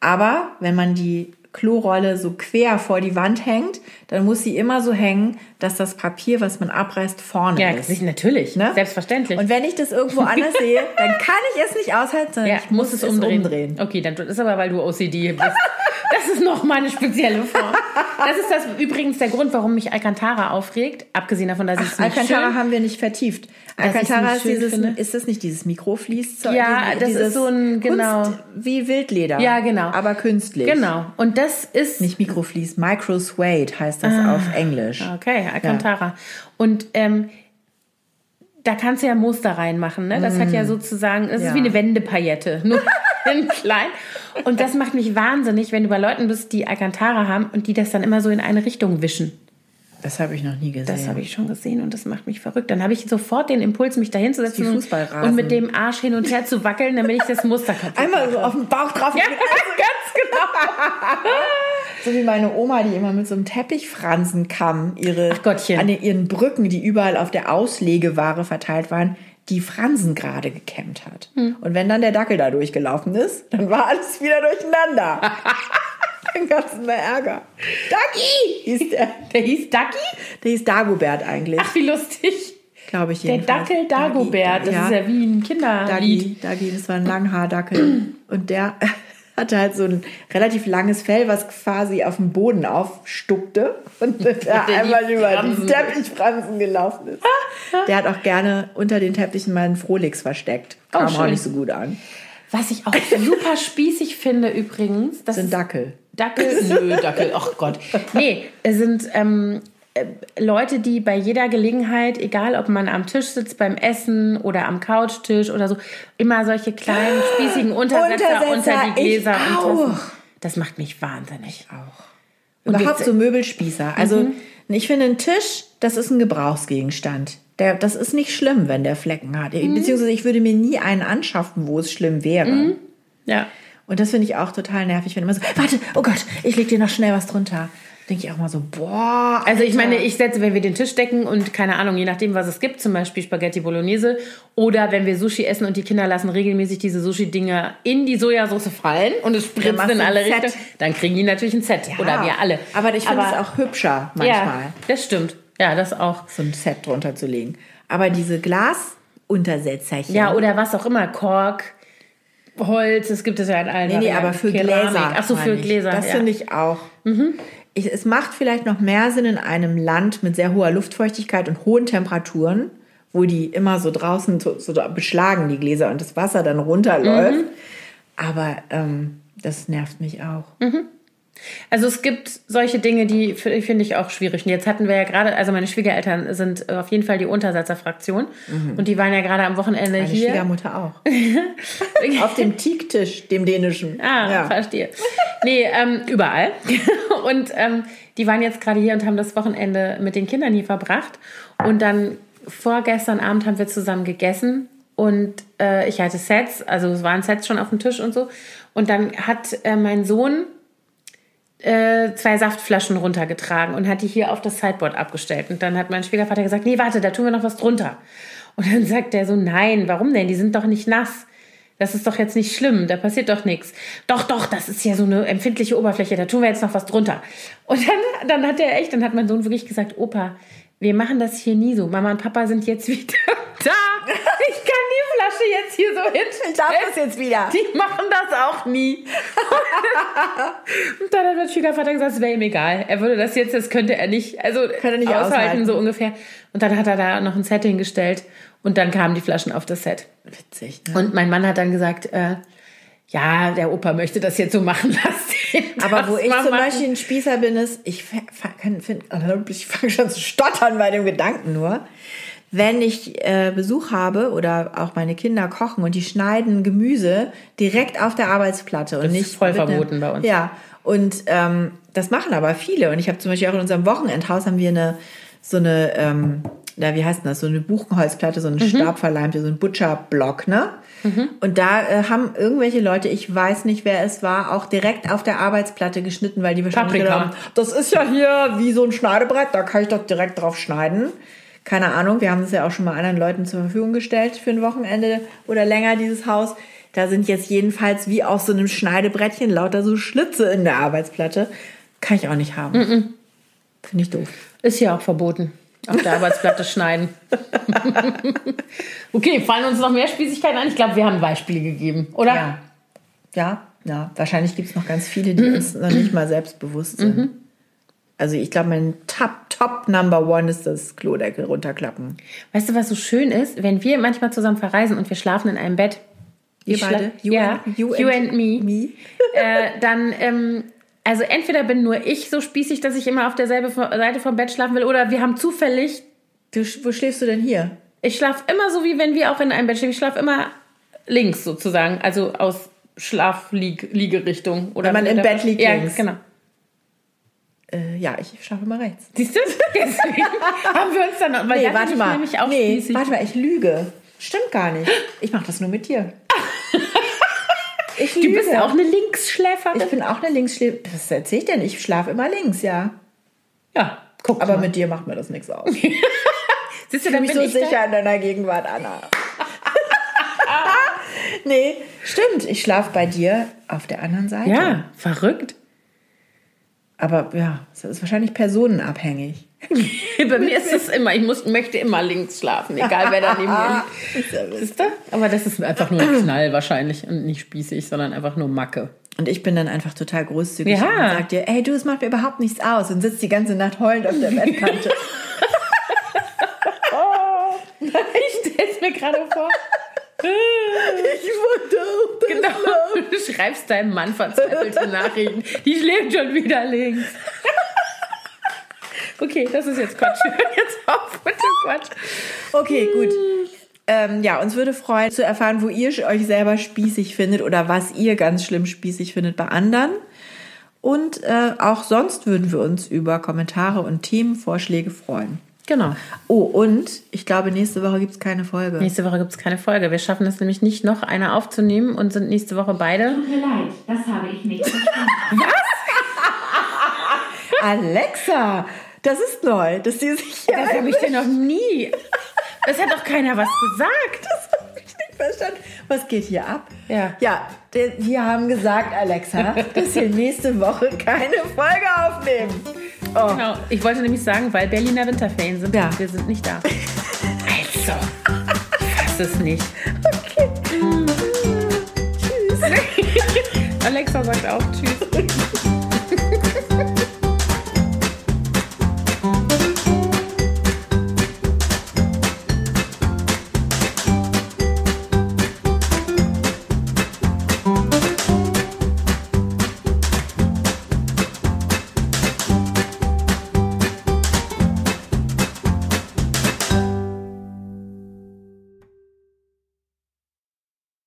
Aber wenn man die Klorolle so quer vor die Wand hängt, dann muss sie immer so hängen, dass das Papier, was man abreißt, vorne Ja, ist. natürlich, Ne? selbstverständlich. Und wenn ich das irgendwo anders sehe, [laughs] dann kann ich es nicht aushalten, sondern ja, ich muss es umdrehen. Okay, dann ist aber, weil du OCD bist. Das ist noch mal eine spezielle Form. Das ist das übrigens der Grund, warum mich Alcantara aufregt. Abgesehen davon, dass ich es nicht Alcantara schön haben wir nicht vertieft. Alcantara ist dieses, finde. ist das nicht dieses Mikrofließzeug? Ja, das ist so ein- genau. Kunst, wie Wildleder. Ja, genau. Aber künstlich. Genau. Und das ist Nicht Mikroflies, Microsuede heißt das Ah. auf Englisch. Okay, Alcantara. Und ähm, da kannst du ja Muster reinmachen, ne? Das hat ja sozusagen, es ist Mm. Ja. wie eine Wendepaillette, nur [laughs] in klein. Und das macht mich wahnsinnig, wenn du bei Leuten bist, die Alcantara haben und die das dann immer so in eine Richtung wischen. Das habe ich noch nie gesehen. Das habe ich schon gesehen und das macht mich verrückt. Dann habe ich sofort den Impuls, mich da hinzusetzen und, mit dem Arsch hin und her zu wackeln, damit ich das Muster [laughs] kaputt Einmal so mache. auf den Bauch drauf. Ja, [laughs] ganz genau. So wie meine Oma, die immer mit so einem Teppichfransenkamm ihre, Ach Gottchen. an den, ihren Brücken, die überall auf der Auslegeware verteilt waren, die Fransen gerade gekämmt hat. Hm. Und wenn dann der Dackel da durchgelaufen ist, dann war alles wieder durcheinander. [laughs] dann gab es immer Ärger. Ducky hieß der. Der hieß Ducky? Der hieß Dagobert eigentlich, Ach, wie lustig. glaube ich Der jedenfalls. Dackel Dagobert, das ist ja wie ein Kinderlied. Dagi, Dagi, das war ein Langhaardackel. Und der hatte halt so ein relativ langes Fell, was quasi auf dem Boden aufstuckte und [laughs] der die einmal über die Fransen- Teppichfransen gelaufen ist. [laughs] Der hat auch gerne unter den Teppichen mal einen Frolix versteckt. Kam auch schön. nicht so gut an. Was ich auch super spießig finde übrigens, das sind Dackel. Dackel, nö, Dackel, [laughs] ach Gott. Nee, es sind ähm, äh, Leute, die bei jeder Gelegenheit, egal ob man am Tisch sitzt beim Essen oder am Couchtisch oder so, immer solche kleinen, spießigen Untersetzer, [gasps] Untersetzer, unter die Gläser ich und auch. Das macht mich wahnsinnig. Auch. Und Überhaupt Mhm. so Möbelspießer. Also ich finde, ein Tisch, das ist ein Gebrauchsgegenstand. Der, das ist nicht schlimm, wenn der Flecken hat. Mhm. Beziehungsweise ich würde mir nie einen anschaffen, wo es schlimm wäre. Ja. Und das finde ich auch total nervig, wenn immer so, warte, oh Gott, ich leg dir noch schnell was drunter. Denke ich auch mal so, boah. Also ich Alter. meine, ich setze, wenn wir den Tisch decken und keine Ahnung, je nachdem, was es gibt, zum Beispiel Spaghetti Bolognese oder wenn wir Sushi essen und die Kinder lassen regelmäßig diese Sushi-Dinger in die Sojasauce fallen und es spritzt in alle. Richtungen, dann kriegen die natürlich ein Set. Ja, Oder wir alle. Aber ich finde es auch hübscher manchmal, Ja, das stimmt. Ja, das auch. so ein Set drunter zu legen. Aber diese Glasuntersetzerchen. Ja, oder was auch immer. Kork, Holz, es gibt es ja in allen Nee, nee, aber für Keramik. Gläser. Ach so, für. Gläser. Das ja. Mhm. finde ich auch. Ich, es macht vielleicht noch mehr Sinn in einem Land mit sehr hoher Luftfeuchtigkeit und hohen Temperaturen, wo die immer so draußen so, so beschlagen, die Gläser, und das Wasser dann runterläuft. Mhm. Aber ähm, das nervt mich auch. Also es gibt solche Dinge, die finde ich auch schwierig. Und jetzt hatten wir ja gerade, also meine Schwiegereltern sind äh, auf jeden Fall die Untersetzerfraktion. Und die waren ja gerade am Wochenende Meine hier. Schwiegermutter auch. [laughs] Auf dem Teaktisch, dem dänischen. Ah, ja. verstehe. Nee, ähm, überall. [laughs] Und ähm, die waren jetzt gerade hier und haben das Wochenende mit den Kindern hier verbracht. Und dann vorgestern Abend haben wir zusammen gegessen und äh, ich hatte Sets, also es waren Sets schon auf dem Tisch und so. Und dann hat äh, mein Sohn äh, zwei Saftflaschen runtergetragen und hat die hier auf das Sideboard abgestellt. Und dann hat mein Schwiegervater gesagt, nee, warte, da tun wir noch was drunter. Und dann sagt er so, nein, warum denn? Die sind doch nicht nass. Das ist doch jetzt nicht schlimm, da passiert doch nichts. Doch, doch, das ist ja so eine empfindliche Oberfläche, da tun wir jetzt noch was drunter. Und dann, dann hat er echt, dann hat mein Sohn wirklich gesagt, Opa, wir machen das hier nie so. Mama und Papa sind jetzt [laughs] wieder da. [laughs] Ich kann die Flasche jetzt hier so hinstellen. Ich darf das jetzt wieder. Die machen das auch nie. [laughs] und dann hat mein Schwiegervater gesagt, es wäre ihm egal. Er würde das jetzt, das könnte er nicht, also Könnte er nicht aushalten. so ungefähr. Und dann hat er da noch ein Set hingestellt und dann kamen die Flaschen auf das Set. Witzig, ne? Und mein Mann hat dann gesagt, äh, ja, der Opa möchte das jetzt so machen [laughs] lassen. Aber wo ich zum Beispiel ein Spießer bin, ist, ich kann- find- ich fange schon zu stottern bei dem Gedanken nur. Wenn ich äh, Besuch habe oder auch meine Kinder kochen und die schneiden Gemüse direkt auf der Arbeitsplatte und ist nicht voll mit einem- verboten bei uns. Ja, und ähm, das machen aber viele. Und ich habe zum Beispiel auch in unserem Wochenendhaus haben wir eine so eine, ähm, na, wie heißt denn das, so eine Buchenholzplatte, so eine Mhm. stabverleimte, so ein Butcherblock, ne? Und da äh, haben irgendwelche Leute, ich weiß nicht, wer es war, auch direkt auf der Arbeitsplatte geschnitten, weil die wahrscheinlich Paprika. haben, das ist ja hier wie so ein Schneidebrett, da kann ich doch direkt drauf schneiden. Keine Ahnung, wir haben das ja auch schon mal anderen Leuten zur Verfügung gestellt für ein Wochenende oder länger, dieses Haus. Da sind jetzt jedenfalls wie auf so einem Schneidebrettchen lauter so Schlitze in der Arbeitsplatte. Kann ich auch nicht haben. Finde ich doof. Ist ja auch verboten. Auf der Arbeitsplatte schneiden. [laughs] okay, fallen uns noch mehr Spießigkeiten ein? Ich glaube, wir haben Beispiele gegeben, oder? Ja. Ja, ja. Wahrscheinlich gibt es noch ganz viele, die uns noch nicht mal selbstbewusst sind. Also ich glaube, mein Top, Top Number One ist das Klodeckel runterklappen. Weißt du, was so schön ist? Wenn wir manchmal zusammen verreisen und wir schlafen in einem Bett. Wir beide? You ja, and- you you, and and, me. me. [laughs] äh, dann, ähm, also entweder bin nur ich so spießig, dass ich immer auf derselben Seite vom Bett schlafen will, oder wir haben zufällig, Du, wo schläfst du denn hier? ich schlafe immer so, wie wenn wir auch in einem Bett schlafen. Ich schlafe immer links sozusagen, also aus Schlafliegerichtung. Oder Wenn man im Bett liegt, ja, links. genau. Äh, ja, ich schlafe immer rechts. [laughs] Siehst du? Deswegen haben wir uns dann, weil Nee, warte ich mal. nämlich auch nee, spießig. warte mal, ich lüge. Stimmt gar nicht. Ich mache das nur mit dir. Ich Du lüge. bist ja auch eine Linksschläferin. ich bin auch eine Linksschläfer. Was erzähl ich denn? Ich schlafe immer links, ja. ja, guck Aber mal. mit dir macht mir das nichts aus. Ich [laughs] Siehst du, fühle dann mich so ich da- sicher in deiner Gegenwart, Anna. [laughs] nee, stimmt. Ich schlafe bei dir auf der anderen Seite. Ja, verrückt. Aber ja, das ist wahrscheinlich personenabhängig. [laughs] Bei mir ist es immer, ich muss, möchte immer links schlafen, egal wer da neben mir liegt. [laughs] Du? Aber das ist einfach nur ein Knall wahrscheinlich und nicht spießig, sondern einfach nur Macke. Und ich bin dann einfach total großzügig Ja. und sag dir, ey, du, es macht mir überhaupt nichts aus und sitzt die ganze Nacht heulend auf der [laughs] Bettkante. Ich stell's mir gerade vor. Ich wollte auch Genau. Du schreibst deinem Mann verzweifelte Nachrichten. Die schläft schon wieder links. Okay, das ist jetzt Quatsch. Jetzt auf mit dem Quatsch. Okay, gut. Ähm, ja, uns würde freuen zu erfahren, wo ihr euch selber spießig findet oder was ihr ganz schlimm spießig findet bei anderen. Und äh, auch sonst würden wir uns über Kommentare und Themenvorschläge freuen. Genau. Oh, und ich glaube, nächste Woche gibt es keine Folge. Nächste Woche gibt es keine Folge. Wir schaffen es nämlich nicht, noch eine aufzunehmen und sind nächste Woche beide. Tut mir leid, das habe ich nicht verstanden. [laughs] Alexa, das ist neu, dass die sich hier Das habe ich dir noch nie. Das hat doch keiner was gesagt. Das verstanden. Was geht hier ab? Ja. Ja, wir haben gesagt, Alexa, [laughs] dass wir nächste Woche keine Folge aufnehmen. Oh. Genau. Ich wollte nämlich sagen, weil Berliner Winterferien sind Ja. wir sind nicht da. [laughs] Also, ich fass es nicht. Okay. [laughs] Tschüss. Alexa sagt auch Tschüss.